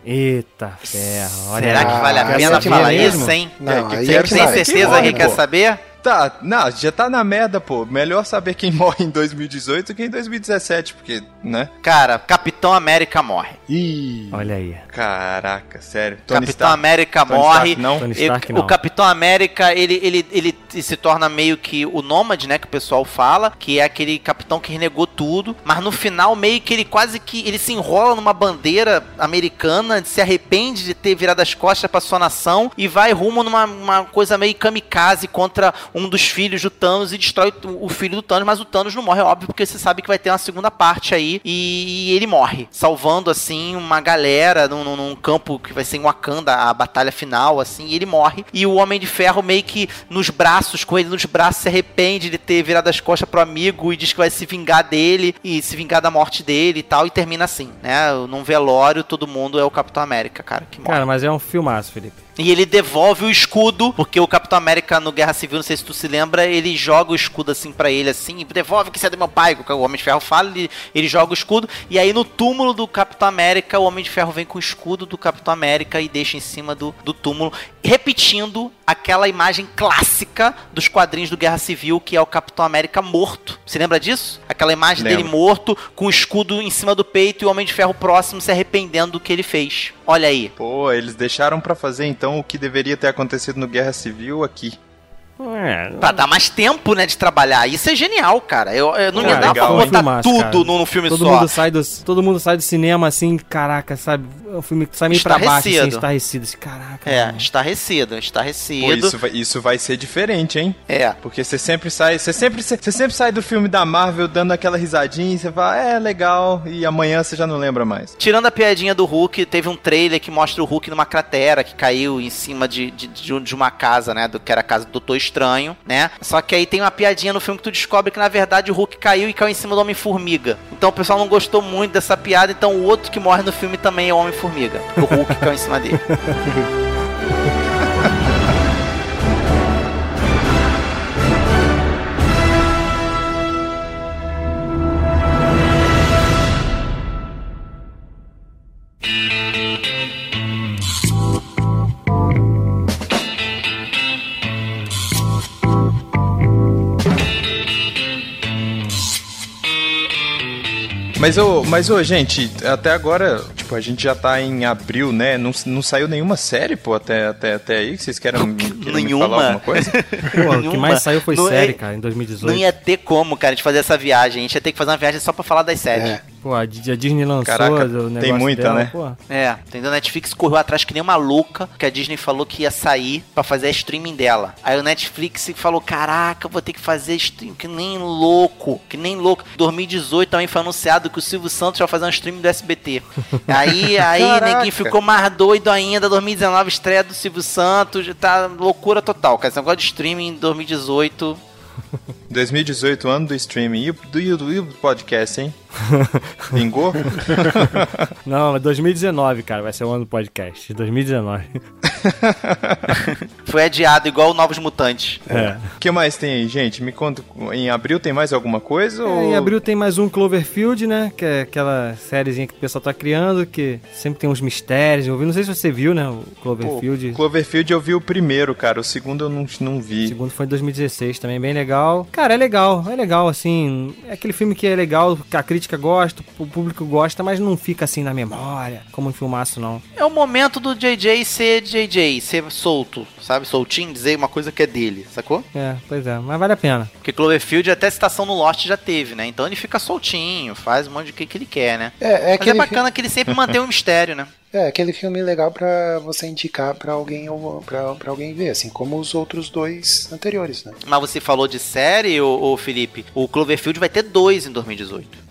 Eita ferro. Olha Será que vale a pena falar isso, hein? Não, É, que é Tem certeza morre, que quer saber? Tá, não, já tá na merda, pô. Melhor saber quem [laughs] morre em 2018 que em 2017, porque, né? Cara, Capitão América morre. Ih, Olha aí. Caraca, sério. Tony Capitão Stark- América Tony morre. Stark, não? Tony E- Stark o não. Capitão América, ele, ele, ele se torna meio que o nômade, né? Que o pessoal fala, que é aquele capitão que renegou tudo. Mas no final, meio que ele quase que. Ele se enrola numa bandeira americana, se arrepende de ter virado as costas pra sua nação e vai rumo numa uma coisa meio kamikaze contra um dos filhos do Thanos e destrói o, filho do Thanos. Mas o Thanos não morre, é óbvio, porque você sabe que vai ter uma segunda parte aí. E, ele morre, salvando assim uma galera num, num- num campo que vai ser em Wakanda, a batalha final, assim, e ele morre. E o Homem de Ferro meio que nos braços, com ele nos braços, se arrepende de ter virado as costas pro amigo e diz que vai se vingar dele e se vingar da morte dele e tal, e termina assim, né? Num velório, todo mundo é o Capitão América, cara, que morre. Cara, mas é um filmaço, Felipe. E ele devolve o escudo, porque o Capitão América no Guerra Civil, não sei se tu se lembra, ele joga o escudo assim pra ele, assim, devolve que você é do meu pai, o Homem de Ferro fala, ele, ele joga o escudo, e aí no túmulo do Capitão América, o Homem de Ferro vem com o escudo do Capitão América e deixa em cima do, do túmulo, repetindo aquela imagem clássica dos quadrinhos do Guerra Civil, que é o Capitão América morto. Você lembra disso? Aquela imagem dele Lembro. morto, com o escudo em cima do peito e o Homem de Ferro próximo se arrependendo do que ele fez. Olha aí. Pô, eles deixaram pra fazer então o que deveria ter acontecido no Guerra Civil aqui. É, Pra dar mais tempo, né, de trabalhar. Isso é genial, cara. Eu, eu não Cara, ia dar pra legal, hein? botar Filmaço, tudo cara. num filme todo só. mundo sai do todo mundo sai do cinema assim, caraca, sabe? O filme sai meio pra baixo, assim, Estarrecido. Assim, caraca. É, mano. estarrecido, Pô, estarrecido. isso vai, isso vai ser diferente, hein? É. Porque você sempre sai, você sempre, você sempre sai do filme da Marvel dando aquela risadinha e você fala, é legal, e amanhã você já não lembra mais. Tirando a piadinha do Hulk, teve um trailer que mostra o Hulk numa cratera que caiu em cima de, de, de, de uma casa, né? Do, que era a casa do Doutor Estranho, né? Só que aí tem uma piadinha no filme que tu descobre que na verdade o Hulk caiu e caiu em cima do Homem-Formiga. Então o pessoal não gostou muito dessa piada, então o outro que morre no filme também é o Homem-Formiga. O Hulk caiu em cima dele. [laughs] Mas, ô, mas, ô, gente, até agora, tipo, a gente já tá em abril, né? Não, não saiu nenhuma série, pô, até, até, até aí? Vocês querem, querem me falar Nenhuma. alguma coisa? [laughs] Pô, o que Nenhuma. mais saiu foi Não é- série, cara, em 2018. Não ia ter como, cara, a gente fazer essa viagem. A gente ia ter que fazer uma viagem só pra falar das séries. É. Pô, a Di- a Disney lançou Caraca, o tem negócio muita, dela, né? Pô, É, entendeu? A Netflix correu atrás que nem uma louca, que a Disney falou que ia sair pra fazer a streaming dela. Aí o Netflix falou: Caraca, eu vou ter que fazer streaming que nem louco, que nem louco. 2018 também foi anunciado que o Silvio Santos vai fazer um streaming do SBT. [laughs] Aí, aí, Caraca. neguinho ficou mais doido ainda. 2019, estreia do Silvio Santos, tá loucura total, cara. Esse negócio de streaming em 2018. [laughs] 2018, ano do streaming. E o do, e o do, e o podcast, hein? [laughs] Vingou? [laughs] Não, é 2019, cara, vai ser o ano do podcast. 2019. [laughs] Foi adiado, igual o Novos Mutantes. É. O que mais tem aí, gente? Me conta, em abril tem mais alguma coisa? ou... É, em abril tem mais um Cloverfield, né? Que é aquela sériezinha que o pessoal tá criando, que sempre tem uns mistérios. Eu vi, não sei se você viu, né? O Pô, Cloverfield. Cloverfield eu vi o primeiro, cara. O segundo eu não, não O vi. segundo foi em 2016 também, bem legal. Cara, é legal, é legal, assim. É aquele filme que é legal, que a crítica gosta, o público gosta, mas não fica assim na memória, como um filmaço, não. É o momento do JJ ser JJ, ser solto, sabe? Soltinho, dizer uma coisa que é dele, sacou? É, pois é, mas vale a pena. Porque Cloverfield até citação no Lost já teve, né? Então ele fica soltinho, faz um monte de que, que ele quer, né? É, é Mas é bacana que ele sempre mantém um mistério, né? [laughs] é aquele filme legal pra você indicar pra alguém ou pra, pra alguém ver, assim como os outros dois anteriores, né? Mas você falou de série, ô, ô Felipe, o Cloverfield vai ter dois em 2018.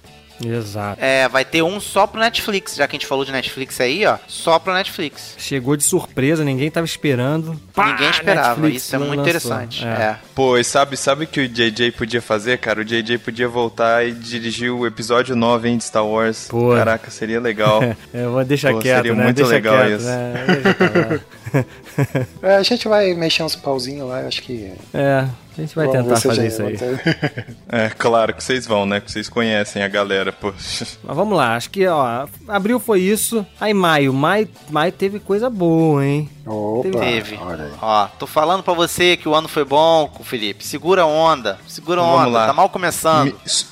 Exato. É, vai ter um só pro Netflix, já que a gente falou de Netflix aí, ó, só pro Netflix. Chegou de surpresa, ninguém tava esperando. Pá, Ninguém esperava, Netflix isso é muito lançou. interessante. É. É. Pô, e sabe, sabe o que o JJ podia fazer, cara? O JJ podia voltar e dirigir o episódio 9 hein, de Star Wars. Pô. Caraca, seria legal. [laughs] É, eu vou deixar Pô, quieto, seria né? muito Deixa legal quieto, isso. né? [laughs] [laughs] É, a gente vai mexer uns pauzinhos lá, eu acho que. É, a gente vai Vamos tentar fazer isso aí. [laughs] É, claro que vocês vão, né? Que vocês conhecem a galera, pô. [laughs] Mas vamos lá, acho que, ó, abril foi isso. Aí maio, maio, maio teve coisa boa, hein? Opa, Teve. Ó, tô falando pra você que o ano foi bom, Felipe. Segura a onda. Segura a onda. lá. Tá mal começando.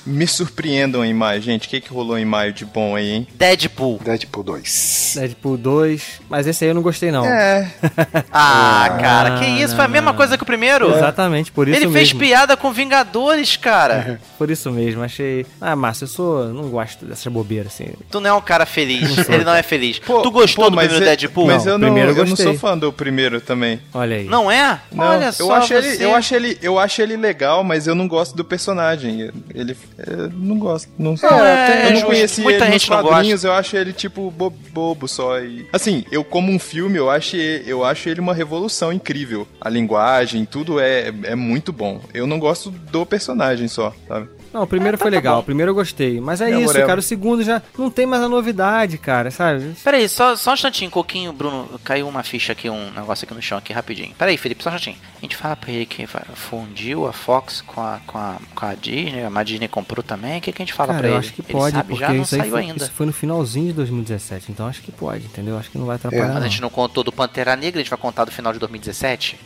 Me, me surpreendam em maio, gente. O que, que rolou em maio de bom aí, hein? Deadpool. Deadpool 2. Deadpool 2, mas esse aí eu não gostei não. É. [laughs] Ah, cara, que isso? Foi a mesma coisa que o primeiro? Exatamente, por isso Ele fez mesmo. piada com Vingadores, cara. Por isso mesmo, achei. Ah, Márcio, eu sou. não gosto dessa bobeira, assim. tu não é um cara feliz. Não. Ele não é feliz. Pô, tu gostou pô, do primeiro é- Deadpool? Mas Não, eu não, primeiro eu eu não gostei. sou fã do primeiro também. Olha aí. Não é? Não, Olha só eu acho, você. ele, eu, acho ele, eu acho ele legal, mas eu não gosto do personagem. Ele. Eu não gosto. Não, É, eu não justo. conheci Muita ele gente nos quadrinhos, eu acho ele tipo bo- bobo só. E, assim, eu como um filme, eu acho, eu acho ele uma revolução incrível. A linguagem, tudo é, é muito bom. Eu não gosto do personagem só, sabe? Não, o primeiro foi legal, o primeiro eu gostei. Mas é, É, isso, cara. O segundo já não tem mais a novidade, cara, sabe? Peraí, só, só um instantinho, Coquinho, Bruno, caiu uma ficha aqui, um negócio aqui no chão, aqui rapidinho. Peraí, Felipe, só um instantinho. A gente fala pra ele que fundiu a Fox com a, com a, com a Disney, a Disney comprou também, o que, que a gente fala Cara, pra eu ele? acho que ele pode, sabe porque já, não saiu foi, ainda. isso foi no finalzinho de 2017, então acho que pode, entendeu? Acho que não vai atrapalhar. Mas a gente não contou do Pantera Negra, a gente vai contar do final de 2017?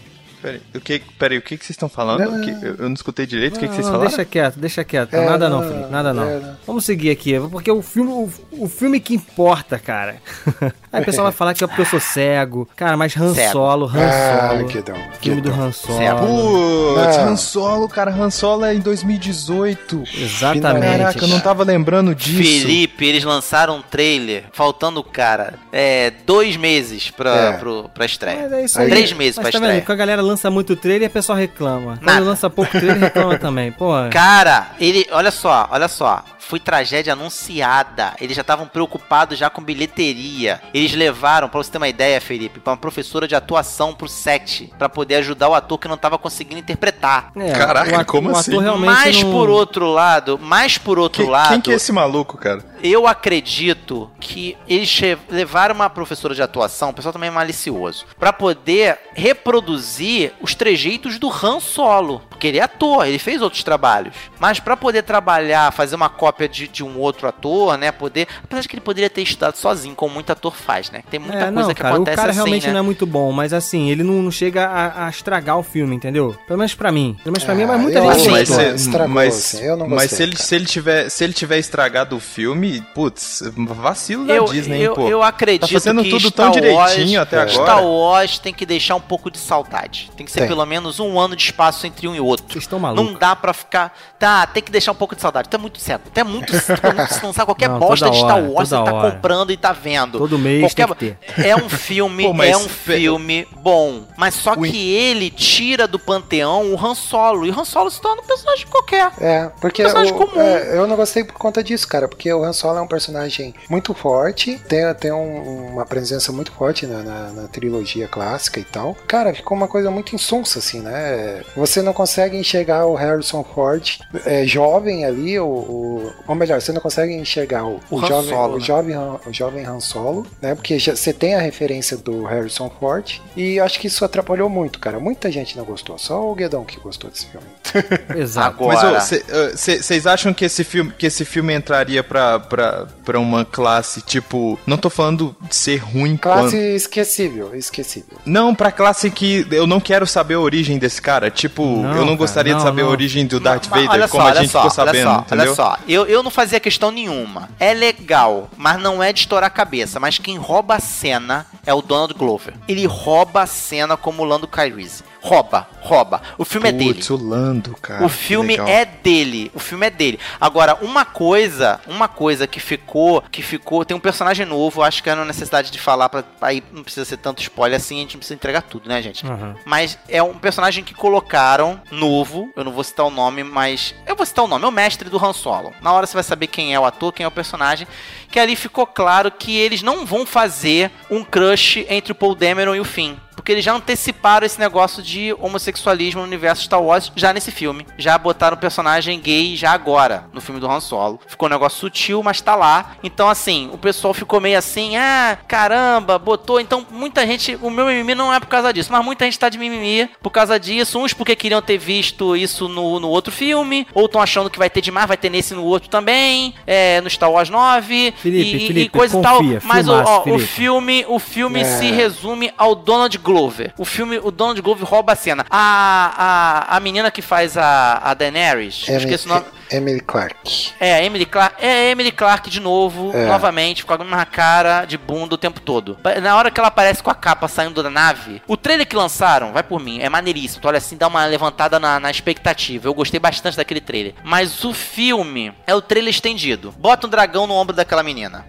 Peraí, o que, peraí, o que, que vocês estão falando? Não. Que- eu, eu não escutei direito. O que, que vocês Não, falaram? Deixa quieto, deixa quieto. É, nada não, não, Felipe, nada não. é, não. Vamos seguir aqui, porque o filme, o, o filme que importa, cara. [laughs] Aí o pessoal vai falar que é porque eu sou cego. Cara, mas Han Cego. Solo, Han Ah, Solo. Guedão, filme do. Han Solo. Putz, Não. Han Solo, cara, Han Solo é em 2018. Exatamente. Caraca, eu não tava lembrando disso. Felipe, eles lançaram um trailer, faltando, cara, é, dois meses pra, É. pro, pra estreia. Mas é isso Aí- aí. Três meses Mas pra tá estreia. vendo? A galera lança muito trailer, o pessoal reclama. Quando Nada. lança pouco trailer, reclama também. Pô, Cara, ele, olha só, olha só. Foi tragédia anunciada. Eles já estavam preocupados já com bilheteria. Eles levaram, pra você ter uma ideia, Felipe, pra uma professora de atuação pro set, pra poder ajudar o ator que não tava conseguindo interpretar. é, Caraca, o ator, como o assim? Mas não... por outro lado, mais por outro Que- lado, quem que é esse maluco, cara? eu acredito que eles levaram uma professora de atuação, o pessoal também é malicioso, pra poder reproduzir os trejeitos do Han Solo, porque ele é ator, ele fez outros trabalhos, mas pra poder trabalhar, fazer uma cópia de, de um outro ator, né, poder, apesar de que ele poderia ter estudado sozinho, como muito ator faz, né? Tem muita É, coisa não, que cara, acontece o cara assim, realmente né? não é muito bom, mas assim, ele não, não chega a, a estragar o filme, entendeu? Pelo menos pra mim. Pelo menos pra mim, Ah, mas muita gente acho mas, se- estragou, mas, assim, eu não mas gostei, se, ele, cara. se, ele tiver, se ele tiver estragado o filme, putz, vacilo da eu, Disney, eu, pô. eu acredito Tá fazendo que tudo Star tão Wars, direitinho até agora. Star Wars tem que deixar um pouco de saudade. Tem que ser Tem. pelo menos um ano de espaço entre um e outro. Vocês estão malucos. Não dá pra ficar. Tá, tem que deixar um pouco de saudade. É muito. Tu é muito. Se lançar qualquer [laughs] Não, bosta de Star hora, Wars, você tá hora. comprando e tá vendo. Todo mês qualquer... tem que É um filme, [laughs] Pô, mas é um filme bom. Mas só O que ele tira do panteão o Han Solo. E o Han Solo se torna um personagem qualquer. É, porque Personagem o- comum. é, eu não gostei por conta disso, cara, porque o Han Solo é um personagem muito forte, tem, tem um- uma presença muito forte na, na- na trilogia clássica e tal. Cara, ficou uma coisa muito insonsa, assim, né? Você não consegue enxergar o Harrison Ford é, jovem ali, o, o- ou melhor, você não consegue enxergar o, O o Han jovem, Solo, o, né? jovem Han, o jovem Han Solo, né? Porque já- você tem a referência do Harrison Ford e acho que isso atrapalhou muito, cara. Muita gente não gostou, só o Guedão que gostou desse filme. [laughs] Exato. Agora. Mas vocês acham que esse filme que esse filme entraria pra, pra, pra uma classe, tipo, não tô falando de ser ruim Classe quanto. esquecível, esquecível. Não, pra classe que eu não quero saber a origem desse cara. Tipo, Não, eu não cara, gostaria de não, saber não. a origem do Darth Vader, olha como só, a olha gente só, ficou sabendo, olha só, entendeu? Olha só, eu, eu não fazia questão nenhuma. É legal, mas não é de estourar a cabeça. Mas quem rouba a cena é o Donald Glover. Ele rouba a cena como o Lando Kyrize. Rouba, rouba. O filme é dele. O Lando, cara. O filme legal. é dele. O filme é dele. Agora, uma coisa, uma coisa que ficou, que ficou, tem um personagem novo, acho que é uma necessidade de falar para aí não precisa ser tanto spoiler assim, a gente não precisa entregar tudo, né, gente? Aham. Mas é um personagem que colocaram novo, eu não vou citar o nome, mas eu vou citar o nome, é o mestre do Han Solo. Na hora você vai saber quem é o ator, quem é o personagem, que ali ficou claro que eles não vão fazer um crush entre o Paul Dameron e o Finn. Porque eles já anteciparam esse negócio de homossexualismo no universo Star Wars já nesse filme. Já botaram o personagem gay já agora, no filme do Han Solo. Ficou um negócio sutil, mas tá lá. Então, assim, o pessoal ficou meio assim, ah, caramba, botou. Então, muita gente, o meu mimimi não é por causa disso, mas muita gente tá de mimimi por causa disso. Uns porque queriam ter visto isso no, no outro filme, ou estão achando que vai ter demais, vai ter nesse no outro também, é, no Star Wars 9. Felipe, e, Felipe, e coisa confia, e tal. Mas o, filmaço, ó, o filme, o filme É. se resume ao Donald Glover. O filme, o Donald Glover rouba a cena. A, a, a menina que faz a, a Daenerys, Emily, esqueci o nome. Emily Clark. É, a Emily Clark. É a Emily Clark de novo, É. novamente, com a mesma cara de bunda o tempo todo. Na hora que ela aparece com a capa saindo da nave, o trailer que lançaram, vai por mim, é maneiríssimo. Tu olha assim, dá uma levantada na, na expectativa. Eu gostei bastante daquele trailer. Mas o filme é o trailer estendido. Bota um dragão no ombro daquela menina.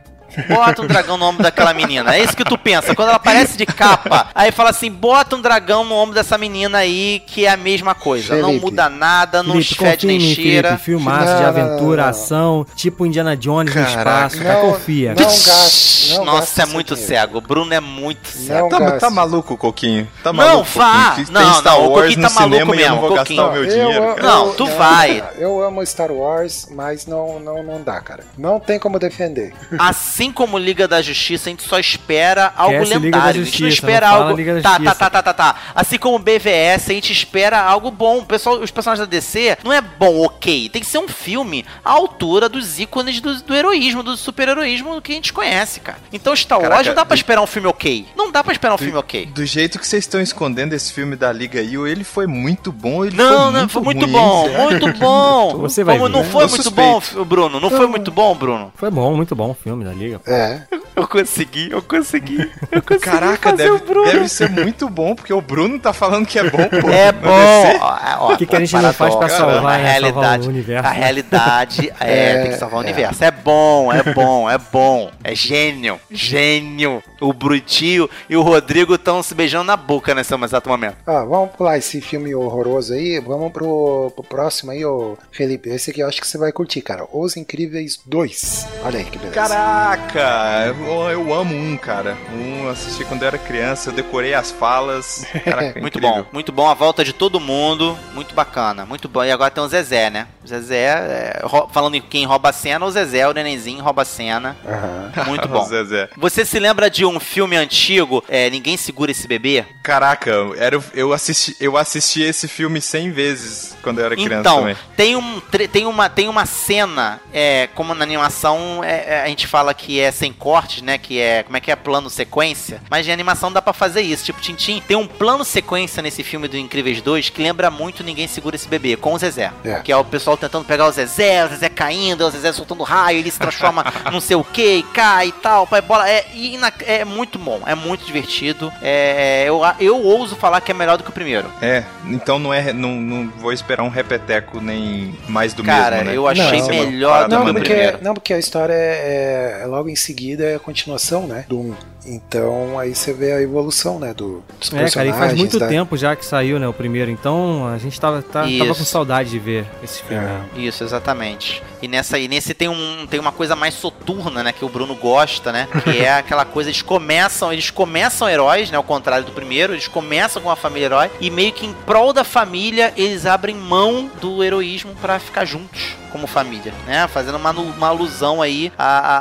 Bota um dragão no ombro daquela menina. É isso que tu pensa. Quando ela aparece de capa, aí fala assim: bota um dragão no ombro dessa menina aí, que é a mesma coisa. Não Felipe. muda nada, não Felipe, fede nem cheira. Felipe. Filmaço Não, de não, aventura, não, não. ação, tipo Indiana Jones no Caraca. espaço. Cara, confia. Não gaste. Não Nossa, gaste é muito dinheiro. cego. O Bruno é muito cego. Não Tá, tá maluco, Coquinho? Tá Não, maluco, vá. Coquinho? Não, Tem não, Star o Wars Coquinho no tá maluco eu não mesmo, vou Coquinho. gastar o meu eu- dinheiro, eu- cara. Não, tu vai. Eu amo Star Wars, mas não, não, não dá, cara. Não tem como defender. Assim assim como Liga da Justiça, a gente só espera algo Esquece Liga da lendário. a gente não Justiça, espera não algo. Liga da Tá, tá, Justiça. tá, tá, tá, tá. Assim como BVS, a gente espera algo bom. O pessoal, os personagens da DC não é bom, ok. Tem que ser um filme à altura dos ícones do, do heroísmo, do super-heroísmo que a gente conhece, cara. Então Star Wars Caraca, não dá pra do- esperar um filme ok. Não dá pra esperar um filme ok. Do jeito que vocês estão escondendo esse filme da Liga Yu, ele foi muito bom, ele Não, foi não, muito foi muito ruim, bom, [laughs] muito bom. Você vai Como ver. não foi Eu muito suspeito. bom, Bruno? Não foi muito bom, Bruno? Foi bom, muito bom o filme da Liga. É. Eu consegui, eu consegui. Eu consegui [laughs] Caraca, fazer deve, o Bruno. deve ser muito bom, porque o Bruno tá falando que é bom, pô. É bom. O que que a gente não faz pra salvar, a né? Salvar realidade, o universo, A né? realidade [laughs] é, tem que salvar o universo. É bom, é bom, é bom. É gênio, gênio. O Brutinho e o Rodrigo estão se beijando na boca nesse exato momento. Ah, vamos pular esse filme horroroso aí. Vamos pro, pro próximo aí, ô Felipe. Esse aqui eu acho que você vai curtir, cara. Os Incríveis 2. Olha aí que beleza. Caraca, eu, eu amo um, cara. Um eu assisti quando eu era criança, eu decorei as falas. [laughs] Caraca, Muito incrível. bom, muito bom. A volta de todo mundo, muito bacana, muito bom. E agora tem o Zezé, né? O Zezé, é, falando em quem rouba a cena, o Zezé, o nenenzinho rouba a cena. Aham. Muito bom. [laughs] Zezé. Você se lembra de um filme antigo, é, Ninguém Segura Esse Bebê? Caraca, era, eu, assisti, eu assisti esse filme 100 vezes quando eu era criança Então, também. tem, um, tem, uma, tem uma cena, é, como na animação é, é, a gente fala que é sem cortes, né? Que é, como é que é, plano sequência. Mas em animação dá pra fazer isso. Tipo, Tintim, tem um plano sequência nesse filme do Incríveis 2 que lembra muito Ninguém Segura Esse Bebê, com o Zezé. É. Que é o pessoal tentando pegar o Zezé, o Zezé caindo, o Zezé soltando raio, ele se transforma [laughs] não sei o que, e cai e tal, pai bola. É, e na- é muito bom, é muito divertido. É, eu, eu ouso falar que é melhor do que o primeiro. É, então não é. Não, não vou esperar um repeteco nem mais do Cara, mesmo, né? eu achei Não. melhor Parada do Não que o primeiro. não, porque a história é, é- logo em seguida é a continuação, né? Do 1. Então aí você vê a evolução, né? Do, dos É, cara, e personagens. faz muito da- tempo já que saiu, né, o primeiro. Então a gente tava, tá- tava com saudade de ver esse filme. É. Isso, exatamente. E nessa e nesse tem um tem uma coisa mais soturna, né, que o Bruno gosta, né, que é [laughs] aquela coisa eles começam, eles começam heróis, né, ao contrário do primeiro, eles começam com uma família herói e meio que em prol da família eles abrem mão do heroísmo pra ficar juntos como família, né, fazendo uma, uma alusão aí à, à,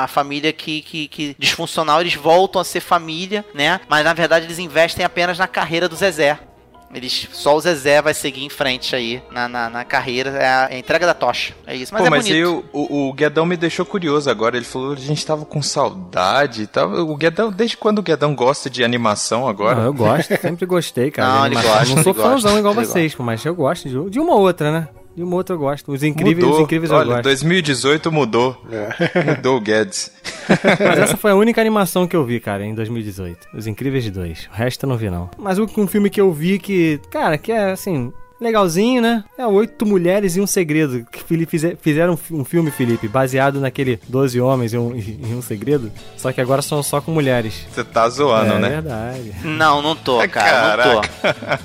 à- à família que, que, que disfuncional, eles voltam a ser família, né, mas na verdade eles investem apenas na carreira do Zezé. Eles, só o Zezé vai seguir em frente aí na, na, na carreira. É a, é a entrega da tocha. É isso. Mas Pô, é mas bonito. aí o, o, o Guedão me deixou curioso agora. Ele falou que a gente tava com saudade e tal. O Guedão, desde quando o Guedão gosta de animação agora? Não, eu gosto, sempre gostei, cara. Não, ele gosta, Não sou gosta, fãzão igual ele vocês, pô, mas eu gosto de, de uma outra, né? De uma outra eu gosto. Os incríveis, mudou. os incríveis eu Olha, gosto. 2018 mudou. É. Mudou o Guedes. [laughs] Mas essa foi a única animação que eu vi, cara, em 2018. Os Incríveis 2. O resto eu não vi, não. Mas o- um filme que eu vi que, cara, que é assim. Legalzinho, né? É Oito Mulheres e um Segredo. Que fizeram um fi- filme, Felipe, baseado naquele 12 Homens e um, e um Segredo. Só que agora são só com mulheres. Você tá zoando, é né? verdade. Não, não tô, cara. Não tô.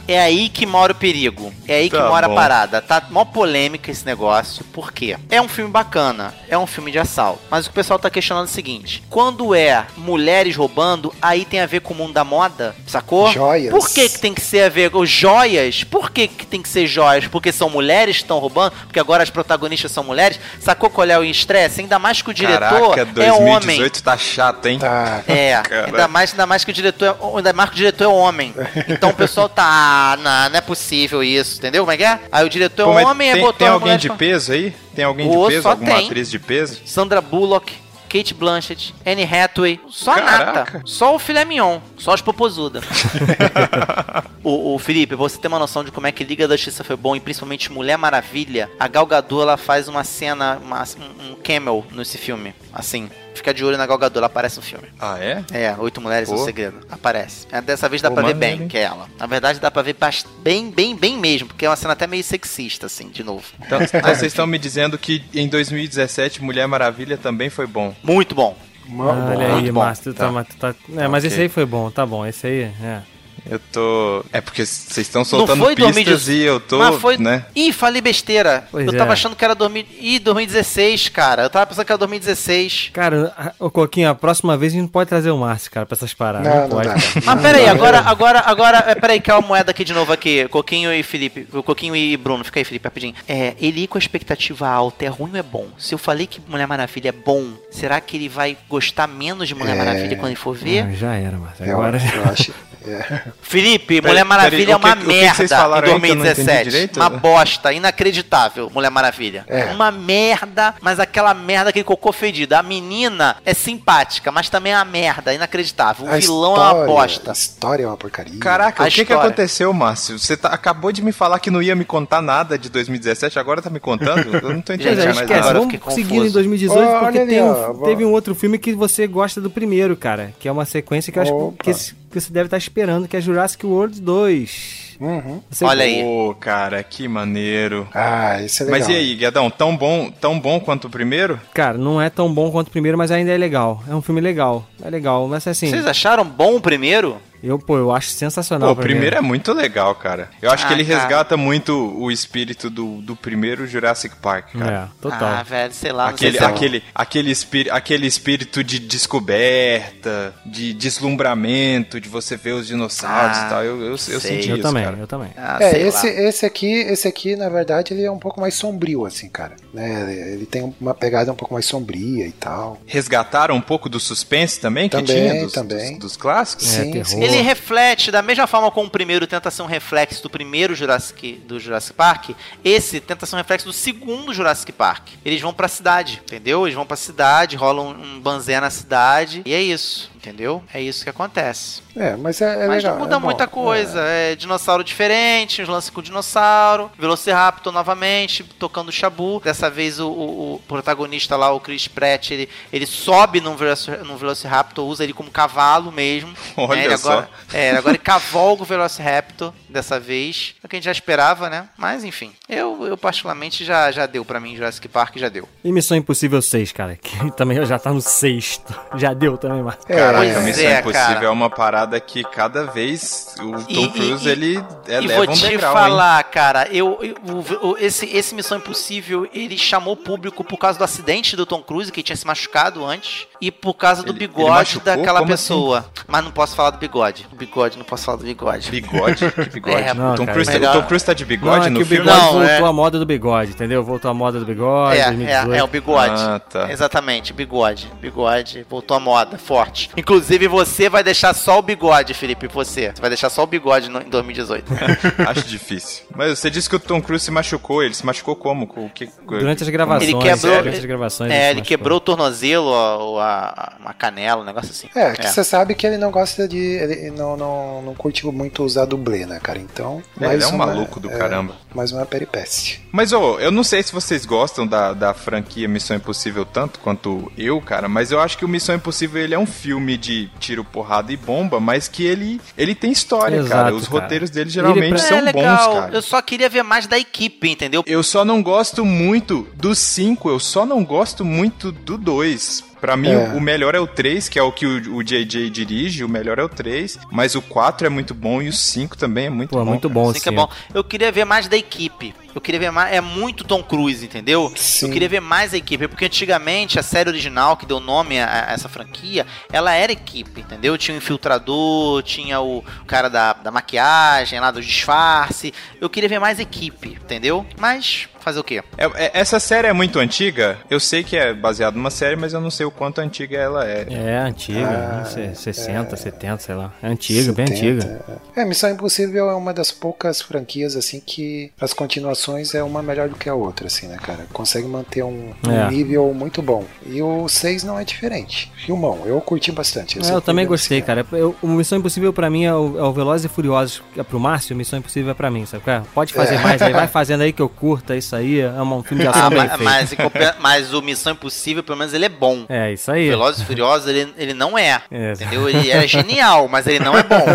É aí que mora o perigo. É aí que Tá mora bom. a parada. Tá mó polêmica esse negócio. Por quê? É um filme bacana. É um filme de assalto. Mas o que o pessoal tá questionando é o seguinte: quando é mulheres roubando, aí tem a ver com o mundo da moda, sacou? Joias. Por que, que tem que ser a ver com joias? Por que, que tem que ser joias? Porque são mulheres que estão roubando? Porque agora as protagonistas são mulheres? Sacou qual é o estresse? Ainda mais que o diretor Caraca, é homem. 2018 tá chato, hein? Tá. É, [laughs] ainda mais, ainda mais que o diretor é, ainda mais que o diretor é homem. Então o pessoal tá, ah, não, não é possível isso, entendeu como é que é? Aí o diretor Pô, é homem, tem, botou tem alguém de pra- peso aí? Tem alguém de peso? Alguma tem. atriz de peso? Sandra Bullock, Kate Blanchett, Anne Hathaway, só a Caraca. nata, só o filé mignon, só as popozudas. [laughs] o, o Felipe, você tem uma noção de como é que Liga da Justiça foi bom e principalmente Mulher Maravilha, a Gal Gadot, ela faz uma cena, uma- um, um camel nesse filme, assim. Fica de olho na Gal Gadot, ela aparece no filme. Ah, é? É, Oito Mulheres no Pô. Segredo. Aparece. É, dessa vez dá Pô, pra ver maneiro, bem hein? que é ela. Na verdade, dá pra ver bem, bem, bem mesmo, porque é uma cena até meio sexista, assim, de novo. Então, [laughs] então vocês estão me dizendo que em 2017 Mulher Maravilha também foi bom. Muito bom. Mo- Olha bom. aí, muito bom. Márcio, tu tá, Tá. tá- É, mas Ok. esse aí foi bom, tá bom. Esse aí, é. Eu tô. É porque vocês estão soltando foi pistas 2018, e eu tô. Mas foi. né? Ih, falei besteira. Pois eu é. tava achando que era 2000... Ih, 2016, cara. Eu tava pensando que era 2016. Cara, ô Coquinho, a próxima vez a gente não pode trazer o Márcio, cara, pra essas paradas. Não, não pode. dá. Mas peraí, agora, agora, agora, é, peraí, que é uma moeda aqui de novo aqui. Coquinho e Felipe. O Coquinho e Bruno, fica aí, Felipe, rapidinho. É, ele ir com a expectativa alta é ruim ou é bom? Se eu falei que Mulher Maravilha é bom, será que ele vai gostar menos de Mulher É. Maravilha quando ele for ver? Ah, já era, Márcio. Eu, Agora. eu acho. [laughs] [laughs] é. Felipe, Mulher Maravilha peraí, é que- uma que que vocês merda em que entendi 2017. direito? Uma bosta, inacreditável, Mulher Maravilha. É. Uma merda, mas aquela merda, aquele cocô fedido. A menina é simpática, mas também é uma merda, inacreditável. O A vilão é história- uma bosta. A história é uma porcaria. Caraca, A o que, que aconteceu, Márcio? Você tá- acabou de me falar que não ia me contar nada de 2017, agora tá me contando? Eu não tô [laughs] entendendo é, mais esquece, agora eu nada. vamos fiquei seguir confuso. em 2018 Ó, porque ali, um- teve um outro filme que você gosta do primeiro, cara, que é uma sequência que eu acho Opa. que, esse- que você deve estar esperando, que é Jurassic World 2. Uhum. Você- Olha aí. Pô, cara, que maneiro. Ah, isso é legal. Mas e aí, Guedão, tão bom, tão bom quanto o primeiro? Cara, não é tão bom quanto o primeiro, mas ainda é legal. É um filme legal. É legal, mas assim, Vocês acharam bom o primeiro? Eu, pô, eu acho sensacional. Pô, o primeiro é muito legal, cara. Eu acho Ah, que ele cara. resgata muito o espírito do, do primeiro Jurassic Park, cara. É, total. Ah, velho, sei lá. não Aquele, sei se é aquele, aquele, espírito, aquele espírito de descoberta, de deslumbramento, de você ver os dinossauros Ah, e tal. Eu, eu, eu senti eu isso, também, cara. eu também. Ah, É, sei esse, lá. esse aqui, esse aqui, na verdade, ele é um pouco mais sombrio, assim, cara. Né? Ele tem uma pegada um pouco mais sombria e tal. Resgataram um pouco do suspense também, que Também, tinha dos, também. dos, dos clássicos? É, sim, terror. Ele reflete, da mesma forma como o primeiro tenta ser um reflexo do primeiro Jurassic, do Jurassic Park, esse tenta ser um reflexo do segundo Jurassic Park. Eles vão pra cidade, entendeu? Eles vão pra cidade, rolam um, um banzé na cidade, e é isso, entendeu? É isso que acontece. É, mas é, é Mas legal. não muda é bom. muita coisa. É. dinossauro diferente, uns lances com dinossauro, Velociraptor novamente, tocando Shabu. Dessa vez o, o- o protagonista lá, o Chris Pratt, ele, ele sobe num, Veloci- num Velociraptor, usa ele como cavalo mesmo. [laughs] Olha né? Ele só. Agora, é, agora ele cavalga o Velociraptor dessa vez. É o que a gente já esperava, né? Mas enfim, eu, eu particularmente já, já deu pra mim, Jurassic Park já deu. E Missão Impossível 6, cara, que [laughs] também já tá no sexto. Já deu também, Márcio. É, Caraca, Pois Missão é, Impossível cara. é uma parada que cada vez o Tom E- e- Cruise, e- ele e eleva vou um te degrau, hein? falar, cara, eu, eu- esse, esse Missão Impossível, ele chamou o público por causa do acidente do Tom Cruise, que tinha se machucado antes, e por causa do Ele- ele bigode machucou? daquela Como assim? pessoa. Mas não posso falar do bigode. O bigode, não posso falar do bigode. Bigode? [laughs] Que bigode? É, não, o, Tom cara, Cruise, melhor- o Tom Cruise tá de Não, bigode é no filme? bigode Não, voltou é- à moda do bigode, entendeu? Voltou à moda do bigode, É, 2018. é, é o bigode. Ah, tá. Exatamente, bigode. Bigode voltou à moda, forte. Inclusive, você vai deixar só o bigode, Felipe. Você. Você vai deixar só o bigode no- em 2018. [laughs] Acho difícil. Mas você disse que o Tom Cruise se machucou. Ele se machucou como? Com o que, Durante as gravações. Ele quebrou- Durante as gravações. É, ele machucou. quebrou o tornozelo, ou a, uma canela, um negócio assim. É, que você sabe que ele não gosta de. Ele não, não, não curte muito usar dublê, né, cara? Então. É, mais ele é um uma- maluco do é, caramba. Mais uma peripécia. Mas, ô, eu não sei se vocês gostam da, da franquia Missão Impossível tanto quanto eu, cara, mas eu acho que o Missão Impossível ele é um filme de tiro, porrada e bomba, mas que ele, ele tem história, Exato, cara. Os cara. roteiros dele geralmente Ele- são é legal. bons, cara. Eu só queria ver mais da equipe, entendeu? Eu só não gosto muito do 5, eu só não gosto muito do 2. Pra mim, É. o melhor é o 3, que é o que o, o JJ dirige, o melhor é o 3. Mas o 4 é muito bom e o 5 também é muito Pô, bom. muito cara. bom, Assim que é sim. bom. Eu queria ver mais da equipe. Eu queria ver mais. É muito Tom Cruise, entendeu? Sim. Eu queria ver mais a equipe. Porque antigamente a série original que deu nome a, a essa franquia, ela era equipe, entendeu? Tinha o infiltrador, tinha o cara da, da maquiagem, lá do disfarce. Eu queria ver mais equipe, entendeu? Mas fazer o quê? É- é- essa série é muito antiga? Eu sei que é baseado numa série, mas eu não sei o quanto antiga ela é. É, antiga, Ah, sei, 60, 70, sei lá. É antiga, bem 70, antiga. É, Missão Impossível é uma das poucas franquias, assim, que as continuações é uma melhor do que a outra, assim, né, cara? Consegue manter um, um É. nível muito bom. E o 6 não é diferente. Filmão, eu curti bastante. É, eu também no gostei, cinema. cara. Eu, o Missão Impossível pra mim é o, é o Velozes e Furiosos. É pro Márcio, Missão Impossível é pra mim, sabe? é? Pode fazer mais aí, vai [laughs] fazendo aí que eu curto, é isso aí. É um filme de ação Ah, bem mas, feito. mas, mas o Missão Impossível, pelo menos, ele é bom. É, isso aí. Velozes e Furiosos, ele, ele não é. É. Entendeu? Ele é genial, mas ele não é bom. [laughs]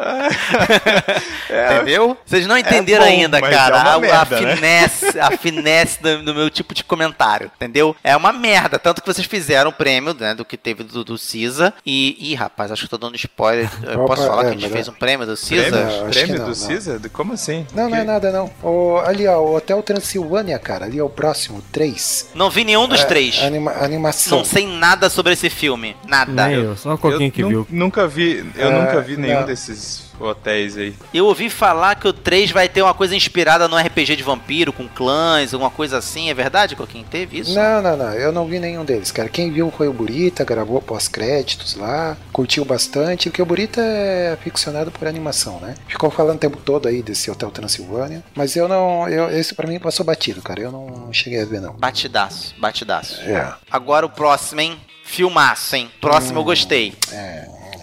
[laughs] Missão Entendeu? Vocês não entenderam É bom, ainda, cara. é a, a merda, né? finesse, a [laughs] finesse do, do meu tipo de comentário, entendeu? É uma merda. Tanto que vocês fizeram o prêmio, né, do que teve do, do CISA. E, ih, rapaz, acho que eu tô dando spoiler. Eu Opa, posso falar é, que a gente fez é- um prêmio do CISA? Prêmio, prêmio não, do não. Cisa? Como assim? Não, não é nada, não. O, ali, ó, o Hotel Transilvânia, cara. Ali é o próximo, 3. Não vi nenhum dos três. Anima, animação. Não sei nada sobre esse filme. Nada. Nem eu, só o Coquinho Eu que viu. nunca vi, eu É, nunca vi nenhum não. desses hotéis aí. Eu ouvi falar que o 3 vai ter uma coisa inspirada no RPG de vampiro, com clãs, alguma coisa assim. É verdade, Coquinho? Teve isso? Não, não, não. Eu não vi nenhum deles, cara. Quem viu foi o Burita, gravou pós-créditos lá, curtiu bastante, porque o Burita é aficionado por animação, né? Ficou falando o tempo todo aí desse Hotel Transilvânia, mas eu não. Eu, esse pra mim passou batido, cara. Eu não cheguei a ver, não. Batidaço, batidaço. É. Agora o próximo, hein? Filmaço, hein? Próximo eu gostei.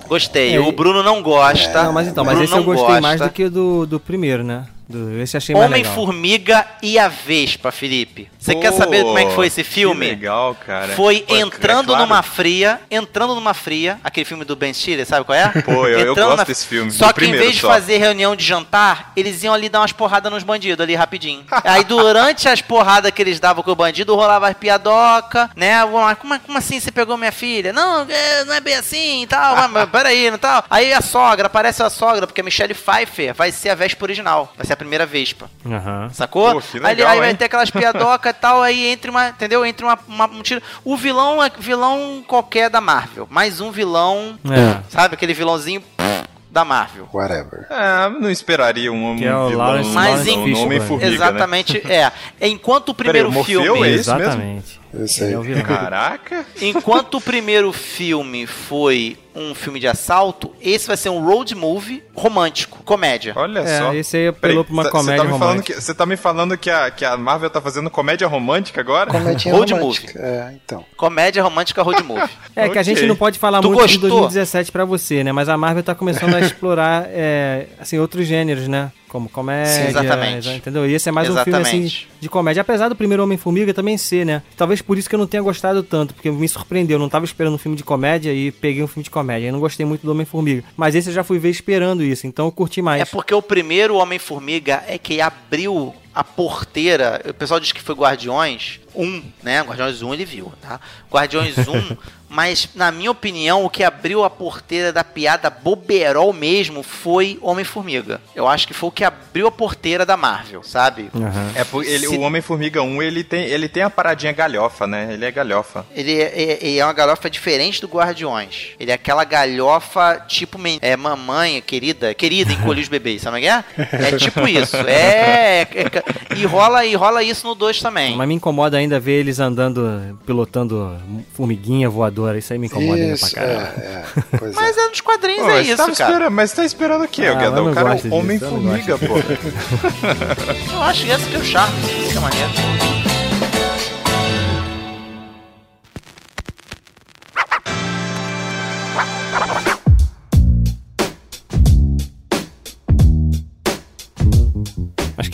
Gostei. É, o Bruno não gosta. Não, mas então, mas esse eu não gostei gosta. mais do que do, do primeiro, né? Do, esse achei mais legal. Homem-Formiga e a Vespa, Felipe. Você quer saber como é que foi esse Que filme? legal, cara. Foi Pô, é entrando claro. numa fria, entrando numa fria, aquele filme do Ben Stiller, sabe qual é? Pô, eu- eu gosto desse filme, Só que em vez de só. fazer reunião de jantar, eles iam ali dar umas porradas nos bandidos ali rapidinho. [laughs] Aí durante as porradas que eles davam com o bandido, rolava as piadoca, né? Vamos lá, Como, como assim você pegou minha filha? Não, é, não é bem assim e tal, mas, mas peraí, não tal. Aí a sogra, aparece a sogra, porque a Michelle Pfeiffer vai ser a Vespa original, vai ser a primeira Vespa. Aham. Sacou? Pô, que aí, legal, aí vai ter aquelas piadocas e [laughs] tal, aí entre uma, entendeu? Entre uma, uma um tiro. O vilão é vilão qualquer da Marvel. Mais um vilão, É. sabe? Aquele vilãozinho da Marvel. Whatever. É, não esperaria um homem Que é o vilão Lawrence- Mas Lawrence Fishburne. Homem-Formiga, né? Exatamente, é. Enquanto o primeiro Peraí, o filme. é esse mesmo? Exatamente. Aí. É. Caraca. Enquanto o primeiro filme foi um filme de assalto, esse vai ser um road movie romântico, comédia. Olha É, só. esse aí apelou pra uma cê- cê comédia tá me falando romântica. que- Você tá me falando que a, que a Marvel tá fazendo comédia romântica agora? Comedinha Road romântica. É, então. Comédia romântica road movie. [laughs] É que a gente não pode falar Tu muito de gostou? 2017 pra você, né? Mas a Marvel tá começando a [laughs] explorar, é, assim, outros gêneros, né? Como comédia, Sim, exatamente. entendeu? E esse é mais um filme, assim, Exatamente. de comédia. Apesar do primeiro Homem-Formiga também ser, né? Talvez por isso que eu não tenha gostado tanto, porque me surpreendeu. Eu não tava esperando um filme de comédia e peguei um filme de comédia. Eu não gostei muito do Homem-Formiga. Mas esse eu já fui ver esperando isso, então eu curti mais. É porque o primeiro Homem-Formiga é que abriu a porteira. O pessoal diz que foi Guardiões 1, né? Guardiões 1 ele viu, tá? Guardiões 1, [laughs] mas na minha opinião, o que abriu a porteira da piada boberol mesmo foi Homem-Formiga. Eu acho que foi o que abriu a porteira da Marvel, sabe? Aham. É por, ele, Se- o Homem-Formiga 1, ele tem, ele tem a paradinha galhofa, né? Ele é galhofa. Ele é, é- é uma galhofa diferente do Guardiões. Ele é aquela galhofa tipo men- é, mamãe, querida, querida, encolhe os bebês, sabe o que é? É tipo isso. É, é- é- e rola e rola isso no 2 também. Mas me incomoda ainda ver eles andando, pilotando formiguinha voadora. Isso aí me incomoda ainda pra Isso, caramba. é, é. [laughs] Pois Mas é. é nos quadrinhos Pô, é mas, isso, tava cara. esperando, mas tá esperando o quê, Ah, o Guedão? cara é o Homem-Formiga, pô. [laughs] [laughs] Eu acho que esse que é o charme, isso que é maneiro.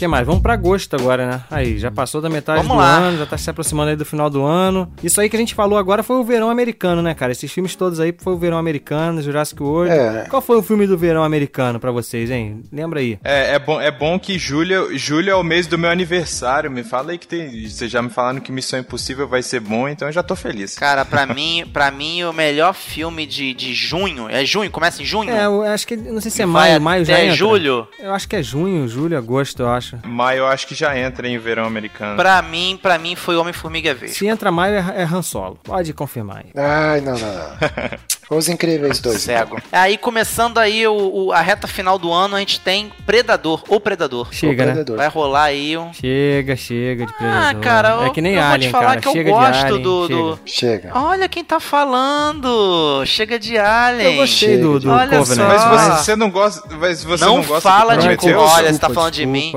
Que mais? Vamos pra agosto agora, né? Aí, já passou da metade Vamos do lá. ano, já tá se aproximando aí do final do ano. Isso aí que a gente falou agora foi o verão americano, né, cara? Esses filmes todos aí foi o verão americano, Jurassic World. É. Qual foi o filme do verão americano pra vocês, hein? Lembra aí. É, é, bom, é bom que julho, julho é o mês do meu aniversário. Me fala aí que tem. Vocês já me falaram que Missão Impossível vai ser bom, então eu já tô feliz. Cara, pra [laughs] mim, pra mim, o melhor filme de, de junho. É junho? Começa em junho? É, eu acho que, não sei se é maio, maio já entra. julho? Eu acho que é junho, julho, agosto, eu acho. Maio eu acho que já entra em verão americano. Pra mim, pra mim foi Homem-Formiga Verde. Se entra maio é, é Han Solo. Pode confirmar aí. Ai, não, não, não. [laughs] Os Incríveis 2. Cego. Aí, começando aí o, o- a reta final do ano, a gente tem Predador, ou Predador. Chega, O né? Predador. Vai rolar aí um... Chega, chega de Ah, predador. cara, é eu- que nem eu vou te Alien, falar cara. que eu chega gosto Alien, do- chega. do- Chega. Olha quem tá falando! Chega de Alien! Eu gostei do, do Olha Covenant. só. Mas você, não gosta. Mas você Não não, gosta fala de? Olha, desculpa, você tá falando de mim?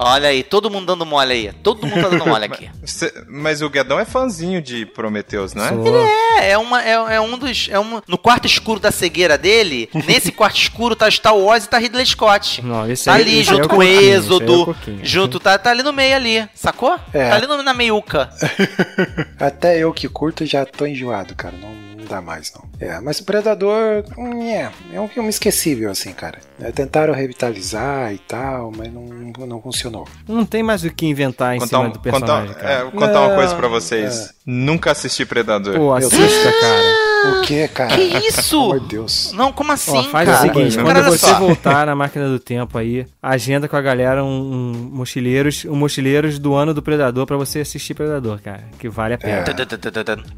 Olha aí, todo mundo dando mole aí. Todo mundo tá dando mole [laughs] aqui. Você- mas o Guedão é fãzinho de Prometheus, né? Sou. É, é, uma, é, é um dos. É um, no quarto escuro da cegueira dele, [laughs] nesse quarto escuro tá Star Wars e tá Ridley Scott. Não, esse Tá aí- ali, esse é junto o com o é o Êxodo. Coquinho. junto, tá, tá ali no meio ali, sacou? É. Tá ali no- na meiuca. [laughs] Até eu que curto já tô enjoado, cara. Não, dá mais, não. É, mas o Predador, hum, é, é um filme esquecível, assim, cara. É, tentaram revitalizar e tal, mas não, não funcionou. Não tem mais o que inventar em Contar, cima um- do contar, personagem, é, cara. vou contar uma Não, coisa pra vocês. é. Nunca assisti Predador. Pô, assista, cara. O que, cara? Que isso? Pelo amor de Deus. Não, como assim, Ó, faz cara? o seguinte, Cara, quando você só. voltar na máquina do tempo aí, agenda com a galera um, um mochileiros, um mochileiros do ano do Predador pra você assistir Predador, cara, que vale a pena.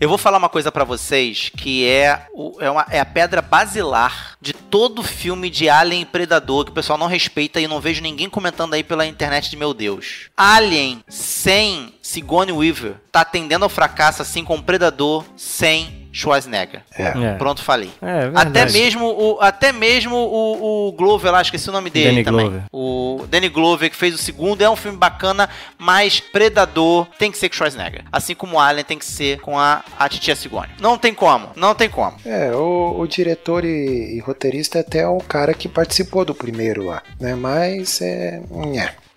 Eu vou falar uma coisa pra vocês que é, o- é, uma- é a pedra basilar de todo filme de Alien e Predador que o pessoal não respeita e não vejo ninguém comentando aí pela internet de meu Deus. Alien sem Sigourney Weaver tá tendendo ao fracasso assim como Predador sem Schwarzenegger. É. É. Pronto, falei. É, verdade. Até mesmo o até mesmo o, o Glover lá, esqueci o nome dele Danny também. Glover. O Danny Glover que fez o segundo é um filme bacana, mas Predador tem que ser com Schwarzenegger, assim como Alien tem que ser com a, a Titia Sigourney. Não tem como, não tem como. É, o, o diretor e, e roteirista é até o cara que participou do primeiro lá, né? Mas é.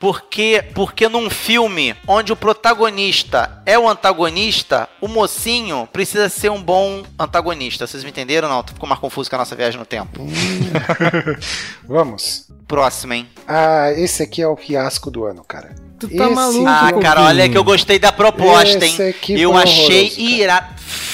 Porque, porque num filme onde o protagonista é o antagonista, o mocinho precisa ser um bom antagonista. Vocês me entenderam ou não? Ficou mais confuso com a nossa viagem no tempo. [laughs] Vamos. Próximo, hein? Ah, esse aqui é o fiasco do ano, cara. Tu tá Esse- maluco, Ah, cara, olha que eu gostei da proposta, Esse hein? aqui Eu achei horroroso,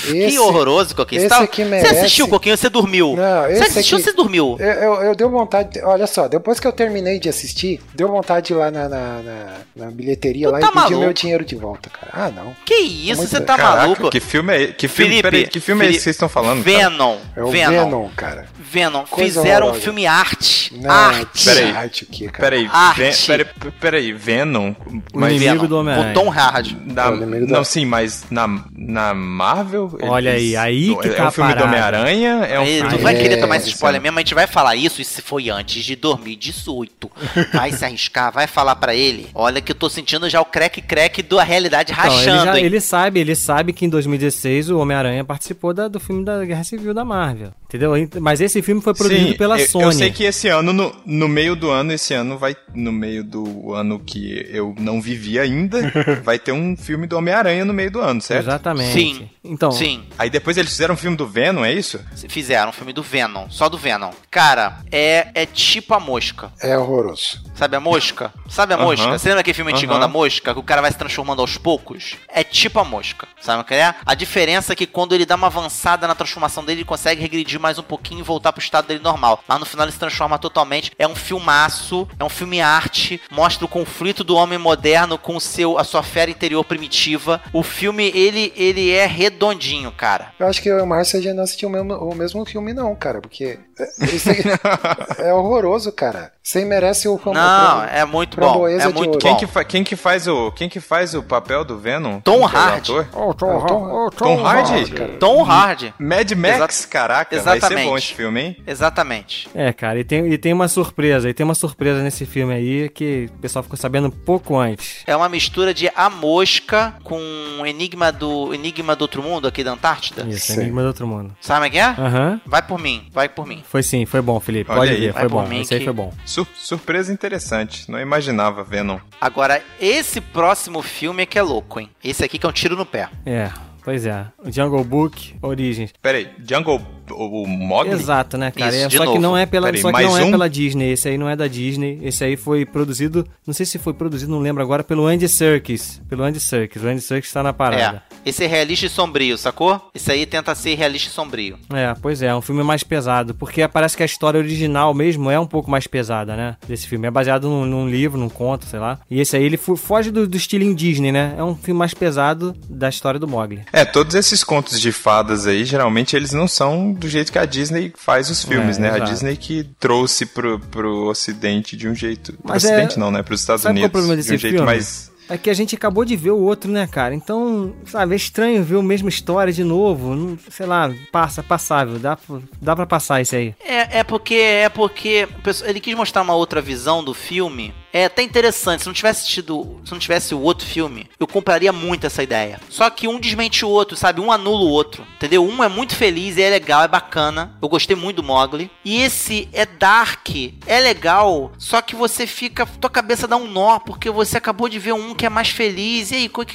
irado. Que Esse- horroroso, Coquinho. Você, esse tá- aqui você merece- assistiu, Coquinho? Você dormiu. Não, você esse assistiu, aqui- você dormiu. Eu, eu, eu deu vontade, de- olha só, depois que eu terminei de assistir, deu vontade de ir lá na, na, na- na bilheteria Tu lá tá e pedir maluco? meu dinheiro de volta, cara. Ah, não. Que isso, Muito- você tá Caraca, maluco? que filme é que filme, Felipe, peraí, que filme é esse Felipe, que vocês estão falando? cara? Venom. É o Venom. Venom, cara. Venom. Coisa Fizeram um filme arte. Não, arte. Peraí. arte o quê, cara? Peraí, Arte. Ven- peraí, peraí, Venom, O mas inimigo Venom. do Homem-Aranha. Com Tom Hardy. na, É o inimigo não sim, mas na, na Marvel Olha aí, aí que é tá um filme do. Homem-Aranha, é um Aí, filme tu vai É, querer tomar esse spoiler mesmo, a gente vai falar isso, e se foi antes de 2018. Vai se arriscar, vai falar pra ele. Olha que eu tô sentindo já o crack-crack da realidade Então, ele, rachando, já- hein? ele sabe, ele sabe que em 2016 o Homem-Aranha participou da- do filme da Guerra Civil da Marvel. Entendeu? Mas esse filme foi produzido Sim, pela eu, Sony. Eu sei que esse ano, no, no meio do ano, esse ano vai. No meio do ano que eu não vivi ainda, [laughs] vai ter um filme do Homem-Aranha no meio do ano, certo? Exatamente. Sim. Então, Sim, Aí depois eles fizeram um filme do Venom, é isso? fizeram um filme do Venom, só do Venom. Cara, é, é tipo a mosca. É horroroso. Sabe a mosca? Sabe a Aham. mosca? Você lembra aquele filme antigão Aham. da mosca? Que o cara vai se transformando aos poucos? É tipo a mosca. Sabe o que é? A diferença é que quando ele dá uma avançada na transformação dele, ele consegue regredir mais um pouquinho e voltar pro estado dele normal. Mas no final ele se transforma totalmente. É um filmaço, é um filme arte, mostra o conflito do homem moderno com o seu, a sua fera interior primitiva. O filme, ele, ele é redondinho, cara. Eu acho que eu e o Márcio já não assistiu o mesmo, o mesmo filme, não, cara, porque é, [laughs] é horroroso, cara. Você merece o fam- Não, é muito bom. É muito. Quem bom. que, fa- quem, que faz o, quem que faz o papel do Venom? Tom é Hardy. Ô, Tom, É, o Har- Tom- Tom Hardy? cara. Tom Hardy. Mad Max, caraca, vai ser Exatamente. bom esse filme, hein? Exatamente. É, cara, e tem, e tem uma surpresa, e tem uma surpresa nesse filme aí que o pessoal ficou sabendo pouco antes. É uma mistura de A Mosca com Enigma do Enigma do Outro Mundo aqui da Antártida. Isso, Sim. Enigma do Outro Mundo. Sabe o que é? Aham. Vai por mim, vai por mim. Foi sim, foi bom, Felipe. Olha Pode aí. ver, Vai foi bom. mim Esse aí que- foi bom. Sur- surpresa interessante, não imaginava Venom. Agora, esse próximo filme é que é louco, hein? Esse aqui que é um tiro no pé. É, pois é. O Jungle Book, Origens. Peraí, Jungle, o, o Mogli? Exato, né, cara? Isso, É, só que novo. não é pela, Peraí, só que não é um? pela Disney. Esse aí não é da Disney. Esse aí foi produzido, não sei se foi produzido, não lembro agora, pelo Andy Serkis. Pelo Andy Serkis. O Andy Serkis tá na parada. É. Esse é realista e sombrio, sacou? Esse aí tenta ser realista e sombrio. É. pois é, é um filme mais pesado, porque parece que a história original mesmo é um pouco mais pesada, né? Desse filme. É baseado num, num livro, num conto, sei lá. E esse aí ele foge do, do estilinho Disney, né? É um filme mais pesado da história do Mogli. É, todos esses contos de fadas aí, geralmente eles não são do jeito que a Disney faz os filmes, É, né? A exato. Disney que trouxe pro, pro ocidente de um jeito... Pro Mas é- ocidente não, né? Pros Estados Sabe qual é o Unidos problema de desse um jeito filme? mais... É que a gente acabou de ver o outro, né, cara? Então, sabe, é estranho ver a mesma história de novo. Não, sei lá, passa, passável. Dá, pra- dá pra passar isso aí. É, é porque é porque ele quis mostrar uma outra visão do filme é até interessante. Se não tivesse tido, se não tivesse o outro filme, eu compraria muito essa ideia. Só que um desmente o outro, sabe? Um anula o outro, entendeu? Um é muito feliz, é legal, é bacana. Eu gostei muito do Mogli. E esse é dark, é legal, só que você fica, tua cabeça dá um nó porque você acabou de ver um que é mais feliz. E aí, qual,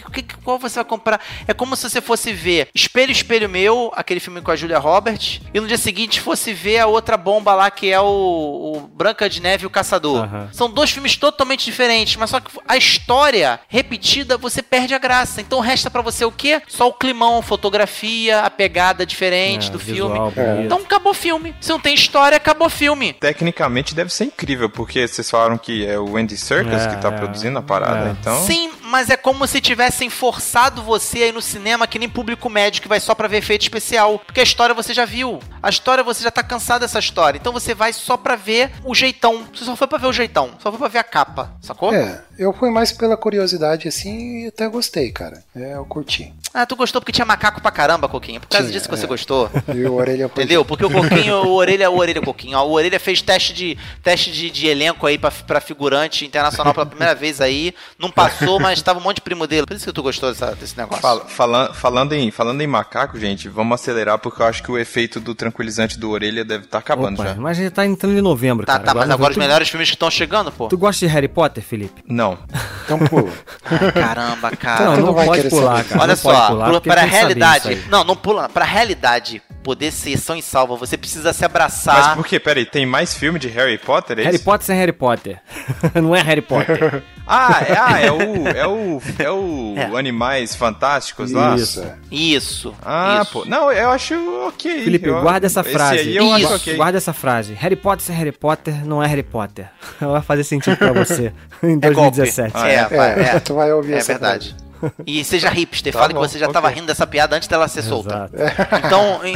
qual você vai comprar? É como se você fosse ver Espelho, Espelho Meu, aquele filme com a Julia Roberts, e no dia seguinte fosse ver a outra bomba lá que é o, o Branca de Neve e o Caçador. Aham. São dois filmes totalmente diferentes, mas só que a história repetida você perde a graça. Então resta pra você o quê? Só o climão, fotografia, a pegada diferente É, do visual filme. bonito. Então acabou o filme. Se não tem história, acabou o filme. Tecnicamente deve ser incrível, porque vocês falaram que é o Andy Serkis É, que tá é, produzindo a parada, é. então... Sim, mas é como se tivessem forçado você aí no cinema que nem público médio que vai só pra ver efeito especial. Porque a história você já viu. A história você já tá cansado dessa história. Então você vai só pra ver o jeitão. Você só foi pra ver o jeitão. Só foi pra ver a capa. Sacou? É, eu fui mais pela curiosidade assim e até gostei, cara. É, eu curti. Ah, tu gostou porque tinha macaco pra caramba, Coquinho. Por causa Tinha, disso que você é. gostou. [laughs] E o orelha Entendeu? Porque o Coquinho, [laughs] o Orelha, o Orelha Coquinho, o Orelha fez teste de teste de, de elenco aí pra figurante internacional pela primeira vez aí. Não passou, mas tava um monte de primo dele. Por isso que tu gostou dessa- desse negócio. Fala- falan- falando, em, falando em macaco, gente, vamos acelerar porque eu acho que o efeito do tranquilizante do orelha deve estar acabando Opa, já. mas já tá entrando em novembro, Tá, cara. tá, mas agora os tu, melhores filmes que estão chegando, pô. Tu gosta de Harry Potter, Felipe? Não. [laughs] Então pula. Ai, caramba, cara. não, não, não vai pode pular, saber. cara. Olha não só, pular, pra realidade. Não, não pula. Pra realidade poder ser são e salva, você precisa se Mas abraçar. por quê? Peraí, tem mais filme de Harry Potter? É Harry isso? Potter sem Harry Potter. [laughs] não é Harry Potter. [laughs] Ah, é, ah, é o. É o. É o [laughs] É. Animais Fantásticos lá? Isso. é. Isso. Ah, isso. pô. Não, eu acho ok. Felipe, eu, guarda essa esse frase. Aí eu Isso. acho ok. Guarda essa frase. Harry Potter sem Harry Potter não é Harry Potter. [laughs] Vai fazer sentido pra você [laughs] em É golpe. 2017. É, É, vai, é. tu vai ouvir É essa verdade. frase. E seja hipster, Tá fale bom, que você já ok. tava rindo dessa piada antes dela ser solta. Exato. Então, em-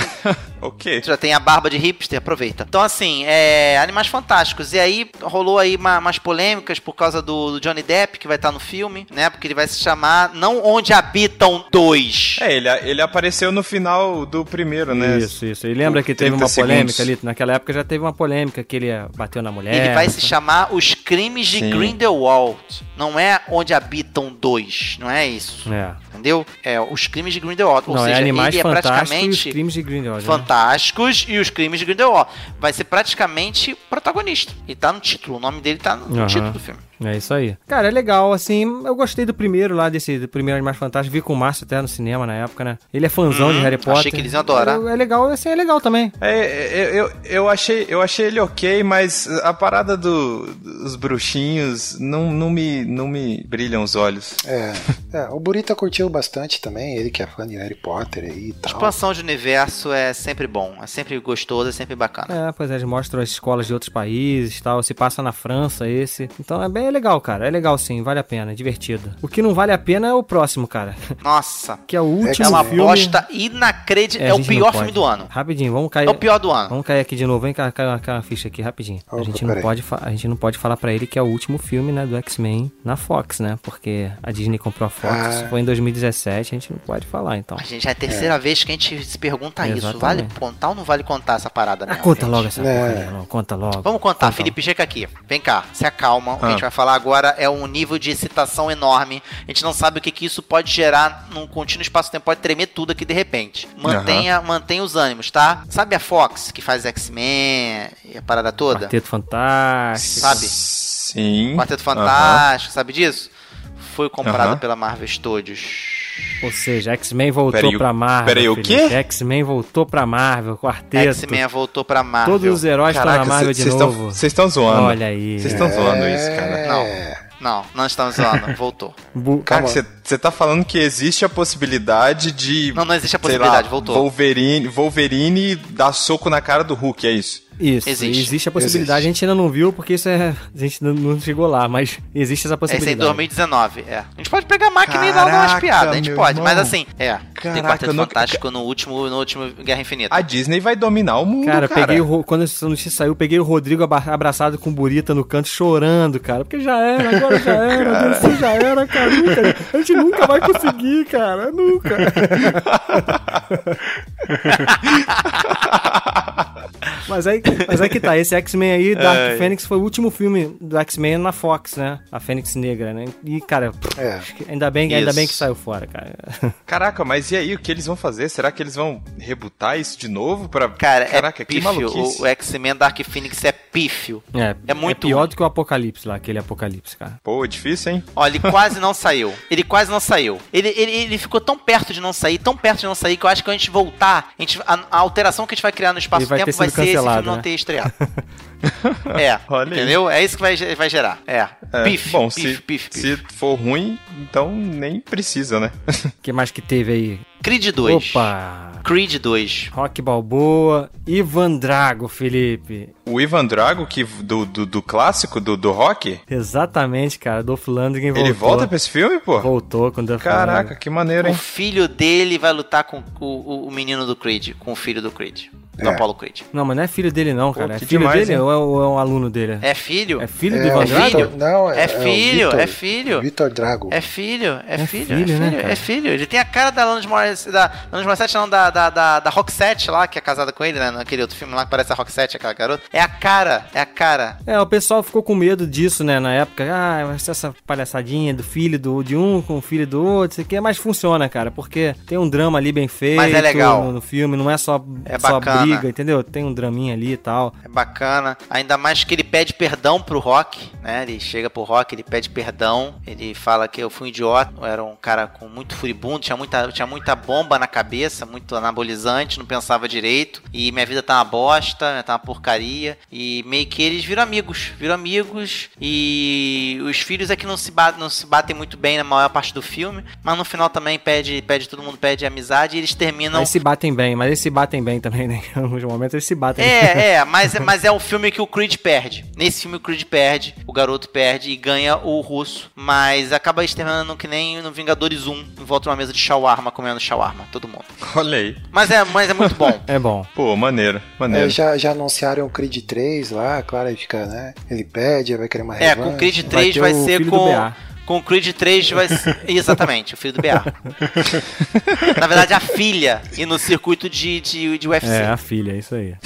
Ok. já tem a barba de hipster, aproveita. Então, assim, é. Animais Fantásticos. E aí rolou aí uma- umas polêmicas por causa do, do Johnny Depp, que vai estar no filme, né? Porque ele vai se chamar Não Onde Habitam Dois. É, ele, ele apareceu no final do primeiro, né? Isso, isso. E lembra que teve 30 uma polêmica segundos. ali? Naquela época já teve uma polêmica que ele bateu na mulher. Ele vai se chamar Os Crimes de Sim. Grindelwald. Não é Onde Habitam Dois. Não é isso. É. Entendeu? É Os Crimes de Grindelwald. Ou não, seja, é Animais ele é Fantásticos e os praticamente. Crimes de Grindelwald. né? Fantásticos e os crimes de Grindelwald. Vai ser praticamente protagonista. E tá no título, o nome dele tá no Aham. título do filme. É isso aí. Cara, é legal, assim, eu gostei do primeiro lá, desse do primeiro Animais Fantásticos, vi com o Márcio até no cinema na época, né? Ele é fãzão de Hum, Harry Potter. achei que eles iam adorar. É, é legal, assim, é legal também. É, é, eu, eu, achei, eu achei ele ok, mas a parada do- dos bruxinhos não, não, me, não me brilham os olhos. É, [laughs] é, o Burita curtiu bastante também, ele que é fã de Harry Potter aí e tal. Expansão de universo é sempre bom, é sempre gostoso, é sempre bacana. É, pois é, eles mostram as escolas de outros países e tal, se passa na França esse. Então é bem legal, cara, é legal sim, vale a pena, é divertido. O que não vale a pena é o próximo, cara, Nossa, que é o último é uma filme... bosta inacreditável. a É, o pior filme do ano. Rapidinho, vamos cair... É o pior do ano. Vamos cair aqui de novo, vem cá, cai uma, cai uma ficha aqui rapidinho. a, Opa, gente não pode a gente não pode falar pra ele que é o último filme, né, do X-Men na Fox, né? Porque a Disney comprou a Fox, Ah. foi em 2017, a gente não pode falar, então. A gente já é a terceira vez que a gente se pergunta isso. Exatamente. Vale contar ou não vale contar essa parada Ah, mesmo? conta gente? logo essa É. não, conta logo. Vamos contar, Conta Felipe, chega aqui. Vem cá, se acalma. Que a Ah. gente vai falar agora é um nível de excitação enorme. A gente não sabe o que, que isso pode gerar num contínuo espaço-tempo. Pode tremer tudo aqui de repente. Mantenha, mantenha os ânimos, tá? Sabe a Fox, que faz X-Men e a parada toda? Quarteto Fantástico. Sabe? Sim. Quarteto. Fantástico, sabe disso? Foi comprado Aham. pela Marvel Studios. Ou seja, X-Men voltou Peraí, pra Marvel. peraí, o Felipe. quê? X-Men voltou pra Marvel, quarteto. X-Men voltou pra Marvel. Todos os heróis estão na Caraca, Marvel de vocês novo. Vocês estão zoando. Olha aí. Vocês estão zoando isso, cara. Não. É, Não, não estamos zoando. [laughs] Voltou. Bu- Cara, você tá falando que existe a possibilidade de. Não, não existe a possibilidade, lá, voltou. Wolverine, Wolverine dar soco na cara do Hulk, é isso. Isso, Existe. existe. a possibilidade, Existe. a gente ainda não viu porque isso é. A gente não- chegou lá, mas existe essa Esse é em possibilidade. 2019, é. A gente pode pegar a máquina e dar umas Caraca, piadas, a gente pode, mas irmão. assim, é. tem Caraca, Quarteto eu não- Fantástico no último, no último Guerra Infinita. A Disney vai dominar o mundo, Cara, cara. peguei o, quando essa notícia saiu, eu peguei o Rodrigo abraçado com o Burita no canto, chorando, cara. Porque já era, agora já era, DC já era, cara. Nunca, a gente nunca vai conseguir, cara. Nunca. [laughs] [laughs] Mas aí, mas aí que tá, esse X-Men aí, Dark. Phoenix, foi o último filme do X-Men na Fox, né? A Fênix Negra, né? E, cara, É. ainda bem, ainda bem que saiu fora, cara. [laughs] Caraca, mas e aí, o que eles vão fazer? Será que eles vão rebutar isso de novo pra... Cara, Caraca, é que pífio. maluquice. O, o X-Men Dark Phoenix é pífio. É, É muito pior ruim. do que o Apocalipse lá, aquele Apocalipse, cara. Pô, difícil, hein? Ó, ele quase [laughs] não saiu. Ele quase não saiu. Ele, ele, ele ficou tão perto de não sair, tão perto de não sair, que eu acho que a gente voltar, a, gente, a, a alteração que a gente vai criar no vai espaço-tempo vai, sido ser esse filme não né? ter estreado. [laughs] é, [laughs] Olha aí. entendeu? É isso que vai, vai gerar. É. É, Pif, bom, pif, se, pif, pif. se for ruim, então nem precisa, né? O [laughs] que mais que teve aí? Creed 2. Opa! Creed 2. Rock Balboa, Ivan Drago, Felipe. o Ivan Drago, que do, do, do clássico, do, do rock, Exatamente, cara. Dolph Lundgren voltou. ele volta pra esse filme, pô? Voltou com o Dolph Caraca, Lundgren. que maneiro, O hein? filho dele vai lutar com o, o, o menino do Creed, com o filho do Creed. Do É. Apollo Creed. Não, mas não é filho dele não, Pô, cara. É que filho demais, dele hein? ou é, ou é um aluno dele? É filho? É filho É, do Ivan Drago? Vitor- Não, é, É é filho, Vitor- é filho. Vitor Drago. É filho, é, É filho, filho, é né, filho, cara? é filho. Ele tem a cara da Alanis Morissette, da Alanis Morissette não, da, da, da, da Roxette lá, que é casada com ele, né, naquele outro filme lá que parece a Roxette, aquela garota. É a cara, é a cara. É, o pessoal ficou com medo disso, né, na época. Ah, vai ser essa palhaçadinha do filho do, de um com o filho do outro, isso aqui, mas funciona, cara, porque tem um drama ali bem feito Mas é legal. No, no filme, não é só, É só bacana. Briga, entendeu? Tem um draminha ali e tal. É bacana. Ainda mais que ele pede perdão pro Rock, né? Ele chega pro Rock, ele pede perdão. Ele fala que eu fui um idiota, eu era um cara com muito furibundo, tinha muita, tinha muita bomba na cabeça, muito anabolizante, não pensava direito. E minha vida tá uma bosta, tá uma porcaria. E meio que eles viram amigos, viram amigos. E os filhos é que não se, batem, não se batem muito bem na maior parte do filme. Mas no final também pede, pede todo mundo pede amizade e eles terminam. Mas se batem bem, mas eles se batem bem também, né? [laughs] Em alguns momentos eles se batem bem. É, é, [laughs] mas, mas é o filme que o Creed perde. Nesse filme o Creed perde, o garoto perde e ganha o russo. Mas acaba exterminando que nem no Vingadores 1, em volta de uma mesa de shawarma, comendo shawarma, todo mundo. Olha aí. Mas é, mas é muito bom. [laughs] É bom. Pô, maneiro, maneiro. É, já, já anunciaram o Creed 3 lá, claro, aí fica, né? Ele pede, aí vai querer uma É, revanche. com o Creed Vai 3 ter vai, o ser com. Com o Creed 3 vai [laughs] ser. Exatamente, o filho do BA. [laughs] Na verdade, a filha. E no circuito de, de, de UFC. É, a filha, é isso aí. [laughs]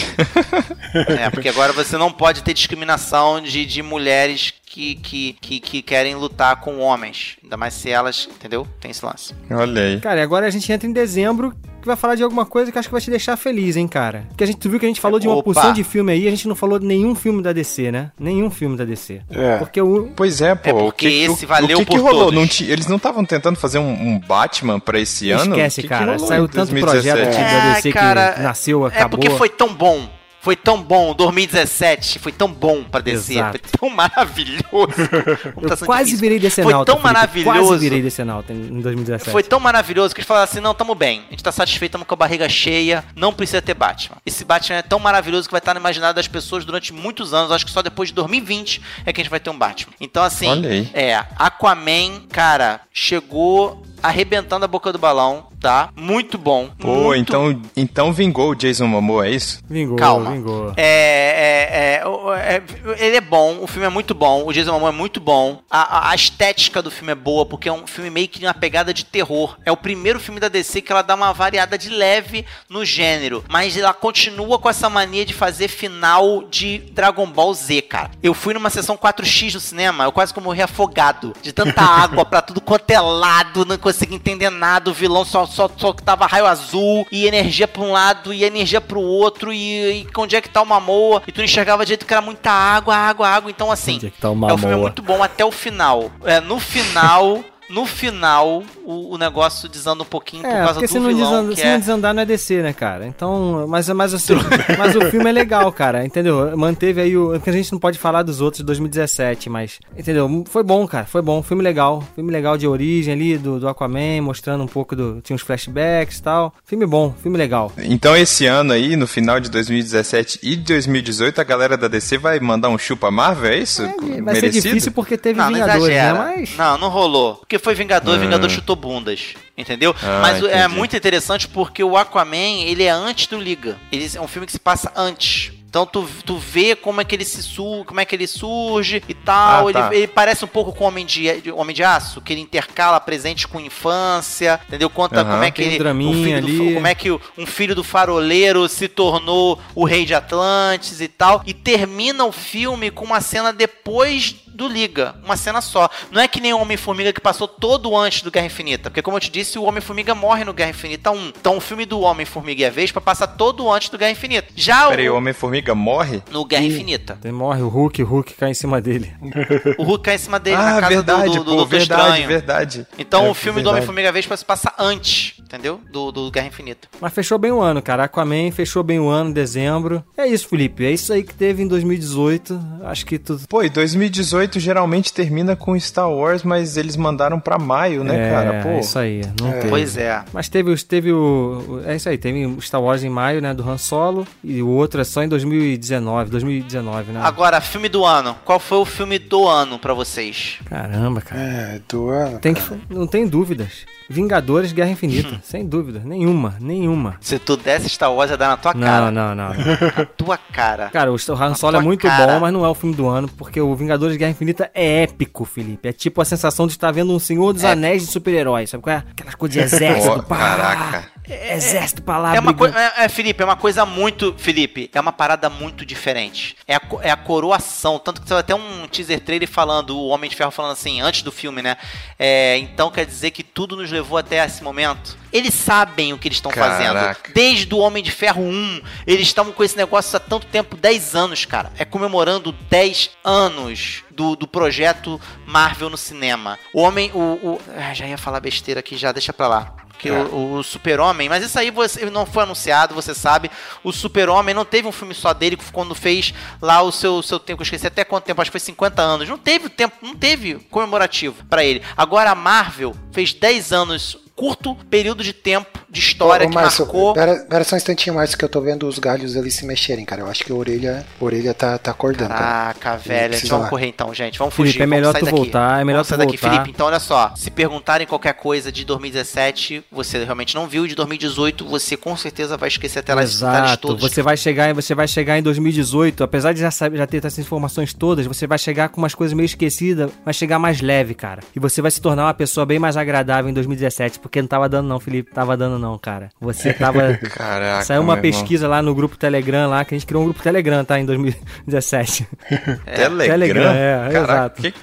É, porque agora você não pode ter discriminação de, de mulheres que, que, que, que querem lutar com homens. Ainda mais se elas, entendeu? Tem esse lance. Olha aí. Cara, e agora a gente entra em dezembro que vai falar de alguma coisa que acho que vai te deixar feliz, hein, cara? Porque a gente tu viu que a gente falou de uma Opa. porção de filme aí, a gente não falou de nenhum filme da DC, né? Nenhum filme da DC. É. Porque o. Pois é, pô. É o porque que, esse o, valeu o que por que rolou? Não ti- eles não estavam tentando fazer um, um Batman pra esse ano? Esquece, O que que cara. rolou Saiu tanto 2017? projeto aqui da DC que nasceu, É acabou. porque foi tão bom. Foi tão bom. 2017 foi tão bom pra descer. Exato. Foi tão maravilhoso. [laughs] Eu quase difícil. virei decenalta. Foi tão Felipe, maravilhoso. Quase virei decenalta em 2017. Foi tão maravilhoso que eles falaram assim: não, tamo bem. A gente tá satisfeito, tamo com a barriga cheia. Não precisa ter Batman. Esse Batman é tão maravilhoso que vai estar no imaginário das pessoas durante muitos anos. Acho que só depois de 2020 é que a gente vai ter um Batman. Então, assim, Olha aí. é. Aquaman, cara, chegou arrebentando a boca do balão, tá? Muito bom. Pô, muito então, então vingou o Jason Momoa, é isso? Vingou, Calma. vingou. É, é, é, é, ele é bom, o filme é muito bom, o Jason Momoa é muito bom, a, a- a estética do filme é boa, porque é um filme meio que uma pegada de terror. É o primeiro filme da DC que ela dá uma variada de leve no gênero, mas ela continua com essa mania de fazer final de Dragon Ball Z, cara. Eu fui numa sessão 4X no cinema, eu quase que morri afogado, de tanta [laughs] água pra tudo quanto é lado, não consegui entender nada, o vilão só, só, só que tava raio azul, e energia pra um lado, e energia pro outro, e, e onde é que tá o Mamoa, e tu não enxergava direito que era muita água, água, água, então assim, Onde é que tá o é, o filme muito bom até o final. É, no final... [laughs] No final, o, o negócio desanda um pouquinho por É, causa porque do se não, vilão, desandar, que se é... não desandar não é descer, né, cara? Então, mas, mas, assim, mas o filme é legal, cara, entendeu? Manteve aí o. Porque a gente não pode falar dos outros de 2017, mas. Entendeu? Foi bom, cara, foi bom. Filme legal. Filme legal de origem ali, do, do Aquaman, mostrando um pouco do. Tinha uns flashbacks e tal. Filme bom, filme legal. Então esse ano aí, no final de 2017 e de 2018, a galera da DC vai mandar um chupa Marvel, é isso? É, vai ser difícil porque teve Não, não Vingadores, né? exagera. Mas. Não, não rolou. Porque foi Vingador, Vingador chutou bundas. Entendeu? Ah, Mas é entendi. muito interessante porque o Aquaman, ele é antes do Liga. Ele é um filme que se passa antes. Então tu, tu vê como é que ele se su como é que ele surge e tal. Ah, ele, tá. ele parece um pouco com o Homem de, de- Homem de Aço, que ele intercala presente com infância, entendeu? Conta como é que um ele, o filho do- ali. como é que um filho do faroleiro se tornou o rei de Atlantis e tal. E termina o filme com uma cena depois do Liga, uma cena só. Não é que nem o Homem-Formiga que passou todo antes do Guerra Infinita, porque como eu te disse, o Homem-Formiga morre no Guerra Infinita 1. Então o filme do Homem-Formiga e a Vespa passa todo antes do Guerra Infinita. Já Peraí, o o, Homem-Formiga morre? no Guerra Infinita, Daí morre o Hulk, o Hulk cai em cima dele. [laughs] o Hulk cai em cima dele na ah, casa verdade, do, do, do pô, Doutor verdade, Estranho. verdade. Então É, o filme do. Homem-Formiga e a Vespa se passa antes, entendeu? Do, do Guerra Infinita. Mas fechou bem o ano, cara. Aquaman fechou bem o ano, dezembro. É isso, Felipe. É isso aí que teve em 2018. Acho que tudo. Pô, e 2018 geralmente termina com Star Wars, mas eles mandaram pra maio, né, é, cara? Pô. isso aí. Não teve. Pois é. Mas teve, teve o. É isso aí, teve o Star Wars em maio, né? Do Han Solo. E o outro é só em 2019. 2019, né? Agora, filme do ano. Qual foi o filme do ano pra vocês? Caramba, cara. É, do ano. Tem que, não tem dúvidas. Vingadores Guerra Infinita. sem dúvida. Nenhuma, nenhuma. Se tu desse Star Wars, ia dar na tua Não, cara. não, não, não. Na tua cara. Cara, o Han Solo é muito cara. bom, mas não é o filme do ano, porque o Vingadores Guerra Infinita é épico, Felipe. É tipo a sensação de estar vendo um Senhor dos Épico. Anéis de super-heróis, sabe qual é? Aquelas coisas de exército, Ó, pá. caraca. Exército pra lá, É uma coisa. É, é, Felipe, é uma coisa muito. Felipe, é uma parada muito diferente. É a, é a coroação. Tanto que você vai ter um teaser trailer falando, o Homem de Ferro falando assim, antes do filme, né? É, então quer dizer que tudo nos levou até esse momento. Eles sabem o que eles estão fazendo. Desde o Homem de Ferro 1, eles estavam com esse negócio há tanto tempo 10 anos, cara. É comemorando 10 anos do, do projeto Marvel no cinema. O Homem. O, o- ah, já ia falar besteira aqui, já, deixa pra lá. Que o, o Super-Homem, mas isso aí você, não foi anunciado, você sabe. O Super-Homem não teve um filme só dele quando fez lá o seu, seu tempo, eu esqueci até quanto tempo, acho que foi 50 anos. Não teve tempo, não teve comemorativo pra ele. Agora a Marvel fez 10 anos, curto período de tempo de história Ô, ô, que Márcio, marcou. Pera, pera só um instantinho, Márcio, que eu tô vendo os galhos ali se mexerem, cara. Eu acho que a orelha, a orelha tá, tá acordando, cara. Caraca, velho. precisa Vamos lá. correr então, gente. Vamos Felipe, fugir. é melhor tu daqui. voltar, é melhor vamos tu sair daqui. voltar. Felipe, então olha só. Se perguntarem qualquer coisa de 2017, você realmente não viu. De 2018, você com certeza vai esquecer até lá Exato. todos. Você vai chegar, você vai chegar em 2018, apesar de já saber, já ter essas informações todas, você vai chegar com umas coisas meio esquecidas, vai chegar mais leve, cara. E você vai se tornar uma pessoa bem mais agradável em 2017, porque não tava dando não, Felipe, tava dando não, cara. Você tava [laughs] Caraca. Saiu uma meu irmão. pesquisa lá no grupo Telegram lá, que a gente criou um grupo Telegram, tá? Em 2017. [laughs] Telegram? Telegram, é, Caraca, exato. que-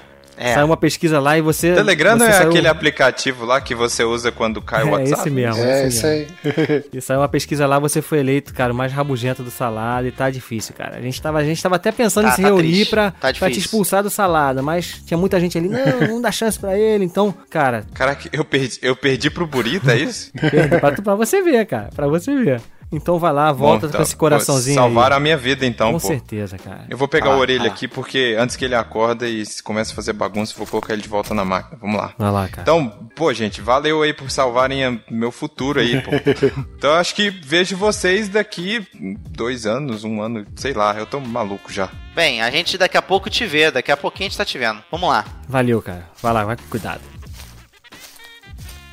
É. Saiu uma pesquisa lá e você. Telegram não você é saiu- aquele aplicativo lá que você usa quando cai o É WhatsApp? esse mesmo. É, esse isso mesmo. aí. [laughs] E saiu uma pesquisa lá, você foi eleito, cara, o mais rabugento do salada e tá difícil, cara. A gente tava, a gente tava até pensando Tá- em se tá reunir triste, pra, tá pra te expulsar do salada, mas tinha muita gente ali, não, [laughs] não dá chance pra ele, então, cara, Caraca, eu perdi, eu perdi pro Burita, é isso? pra, tu- pra você ver, cara, pra você ver. Então vai lá, volta Bom, com tá. esse coraçãozinho Salvaram aí. a minha vida então, Com pô. certeza, cara. Eu vou pegar Ah, a orelha ah. aqui porque antes que ele acorda e se começa a fazer bagunça, eu vou colocar ele de volta na máquina. Vamos lá. Vai lá, cara. Então, pô, gente, valeu aí por salvarem meu futuro aí, pô. [laughs] então, acho que vejo vocês daqui dois anos, um ano, sei lá, eu tô maluco já. Bem, a gente daqui a pouco te vê. Daqui a pouquinho a gente tá te vendo. Vamos lá. Valeu, cara. Vai lá, vai com cuidado.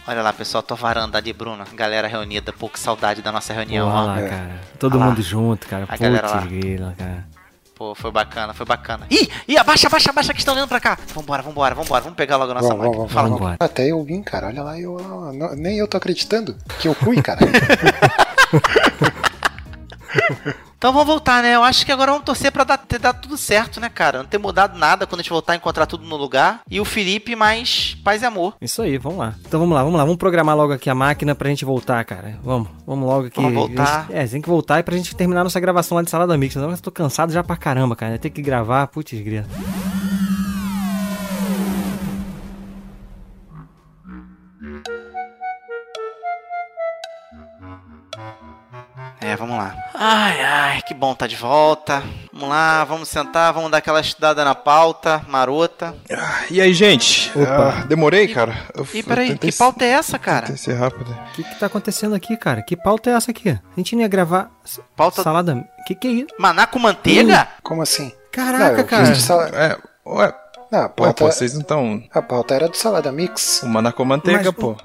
Olha lá, pessoal. Tô varanda ali, Bruno. Galera reunida. Pô, que saudade da nossa reunião, Olha lá, É. cara. Todo Olha lá. mundo junto, cara. A galera lá. Putz, grila, cara. Pô, foi bacana, foi bacana. Ih, ih, abaixa, abaixa, abaixa que estão olhando pra cá. Vambora, vambora, vambora. Vamos pegar logo a nossa Vamos, máquina. vamos, Fala. vamos. Vambora. Até eu vim, cara. Olha lá, eu, não- nem eu tô acreditando que eu fui, cara. [laughs] Então vamos voltar, né? Eu acho que agora vamos torcer pra dar, ter dado tudo certo, né, cara? Não ter mudado nada quando a gente voltar a encontrar tudo no lugar. E o Felipe mais paz e amor. Isso aí, vamos lá. Então vamos lá, vamos lá. Vamos programar logo aqui a máquina pra gente voltar, cara. Vamos, vamos logo aqui. Vamos voltar. É, tem que voltar e pra gente terminar nossa gravação lá de Salada Mix. Senão eu tô cansado já pra caramba, cara. Tem que gravar, putz, grila. É, vamos lá. Ai, ai, que bom tá de volta. Vamos lá, vamos sentar, vamos dar aquela estudada na pauta, marota. Ah, E aí, gente? Opa. Ah, demorei, cara? Eu, Ih, eu peraí, tentei que pauta é essa, cara? Tentei ser rápido. O que que tá acontecendo aqui, cara? Que pauta é essa aqui? A gente não ia gravar Pauta- Salada... Que que é isso? Maná com manteiga? Como assim? Caraca, Não, cara. sala- É, ué, Não, a ué, pauta, pô, vocês não estão... a pauta era do Salada Mix. Uma na com manteiga, Mas- pô.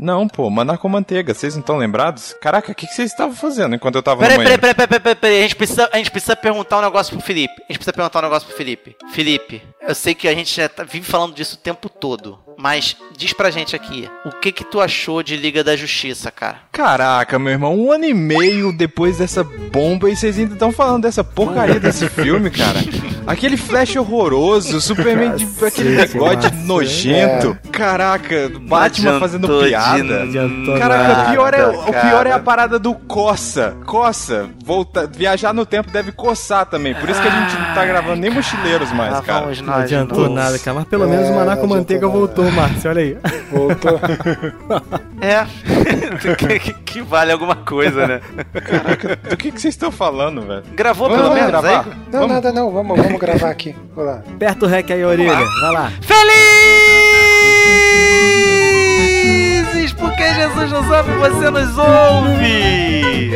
Não, pô, maná com manteiga. Vocês não estão lembrados? Caraca, o que, que vocês estavam fazendo enquanto eu tava Peraí, no peraí, banheiro? peraí, peraí, peraí, peraí. A gente, precisa, a gente precisa perguntar um negócio pro Felipe. A gente precisa perguntar um negócio pro Felipe. Felipe, eu sei que a gente já tá, vive falando disso o tempo todo. Mas diz pra gente aqui, o que que tu achou de Liga da Justiça, cara? Caraca, meu irmão, um ano e meio depois dessa bomba e vocês ainda estão falando dessa porcaria desse filme, cara. Aquele flash horroroso, o [laughs] Superman de aquele bigode nojento. Caraca, Batman fazendo piada. Caraca, nada, pior é, o pior é a cara. parada do coça. Coça. Volta, viajar no tempo deve coçar também. Por isso que a gente não tá gravando nem mochileiros mais, Lá cara. Não adiantou nada, cara. Mas pelo menos É, o com adiantou manteiga nada. Voltou, Márcio. Olha aí. Voltou. [laughs] É. que, [laughs] que vale alguma coisa, né? Caraca, do que, que vocês estão falando, velho? Gravou Vamos pelo menos gravar? aí? Não, Vamos. nada não. Vamos, vamos gravar aqui. Vou lá. Aperta o rec aí, orelha. Vai lá. Felizes porque Jesus nos ouve e você nos ouve!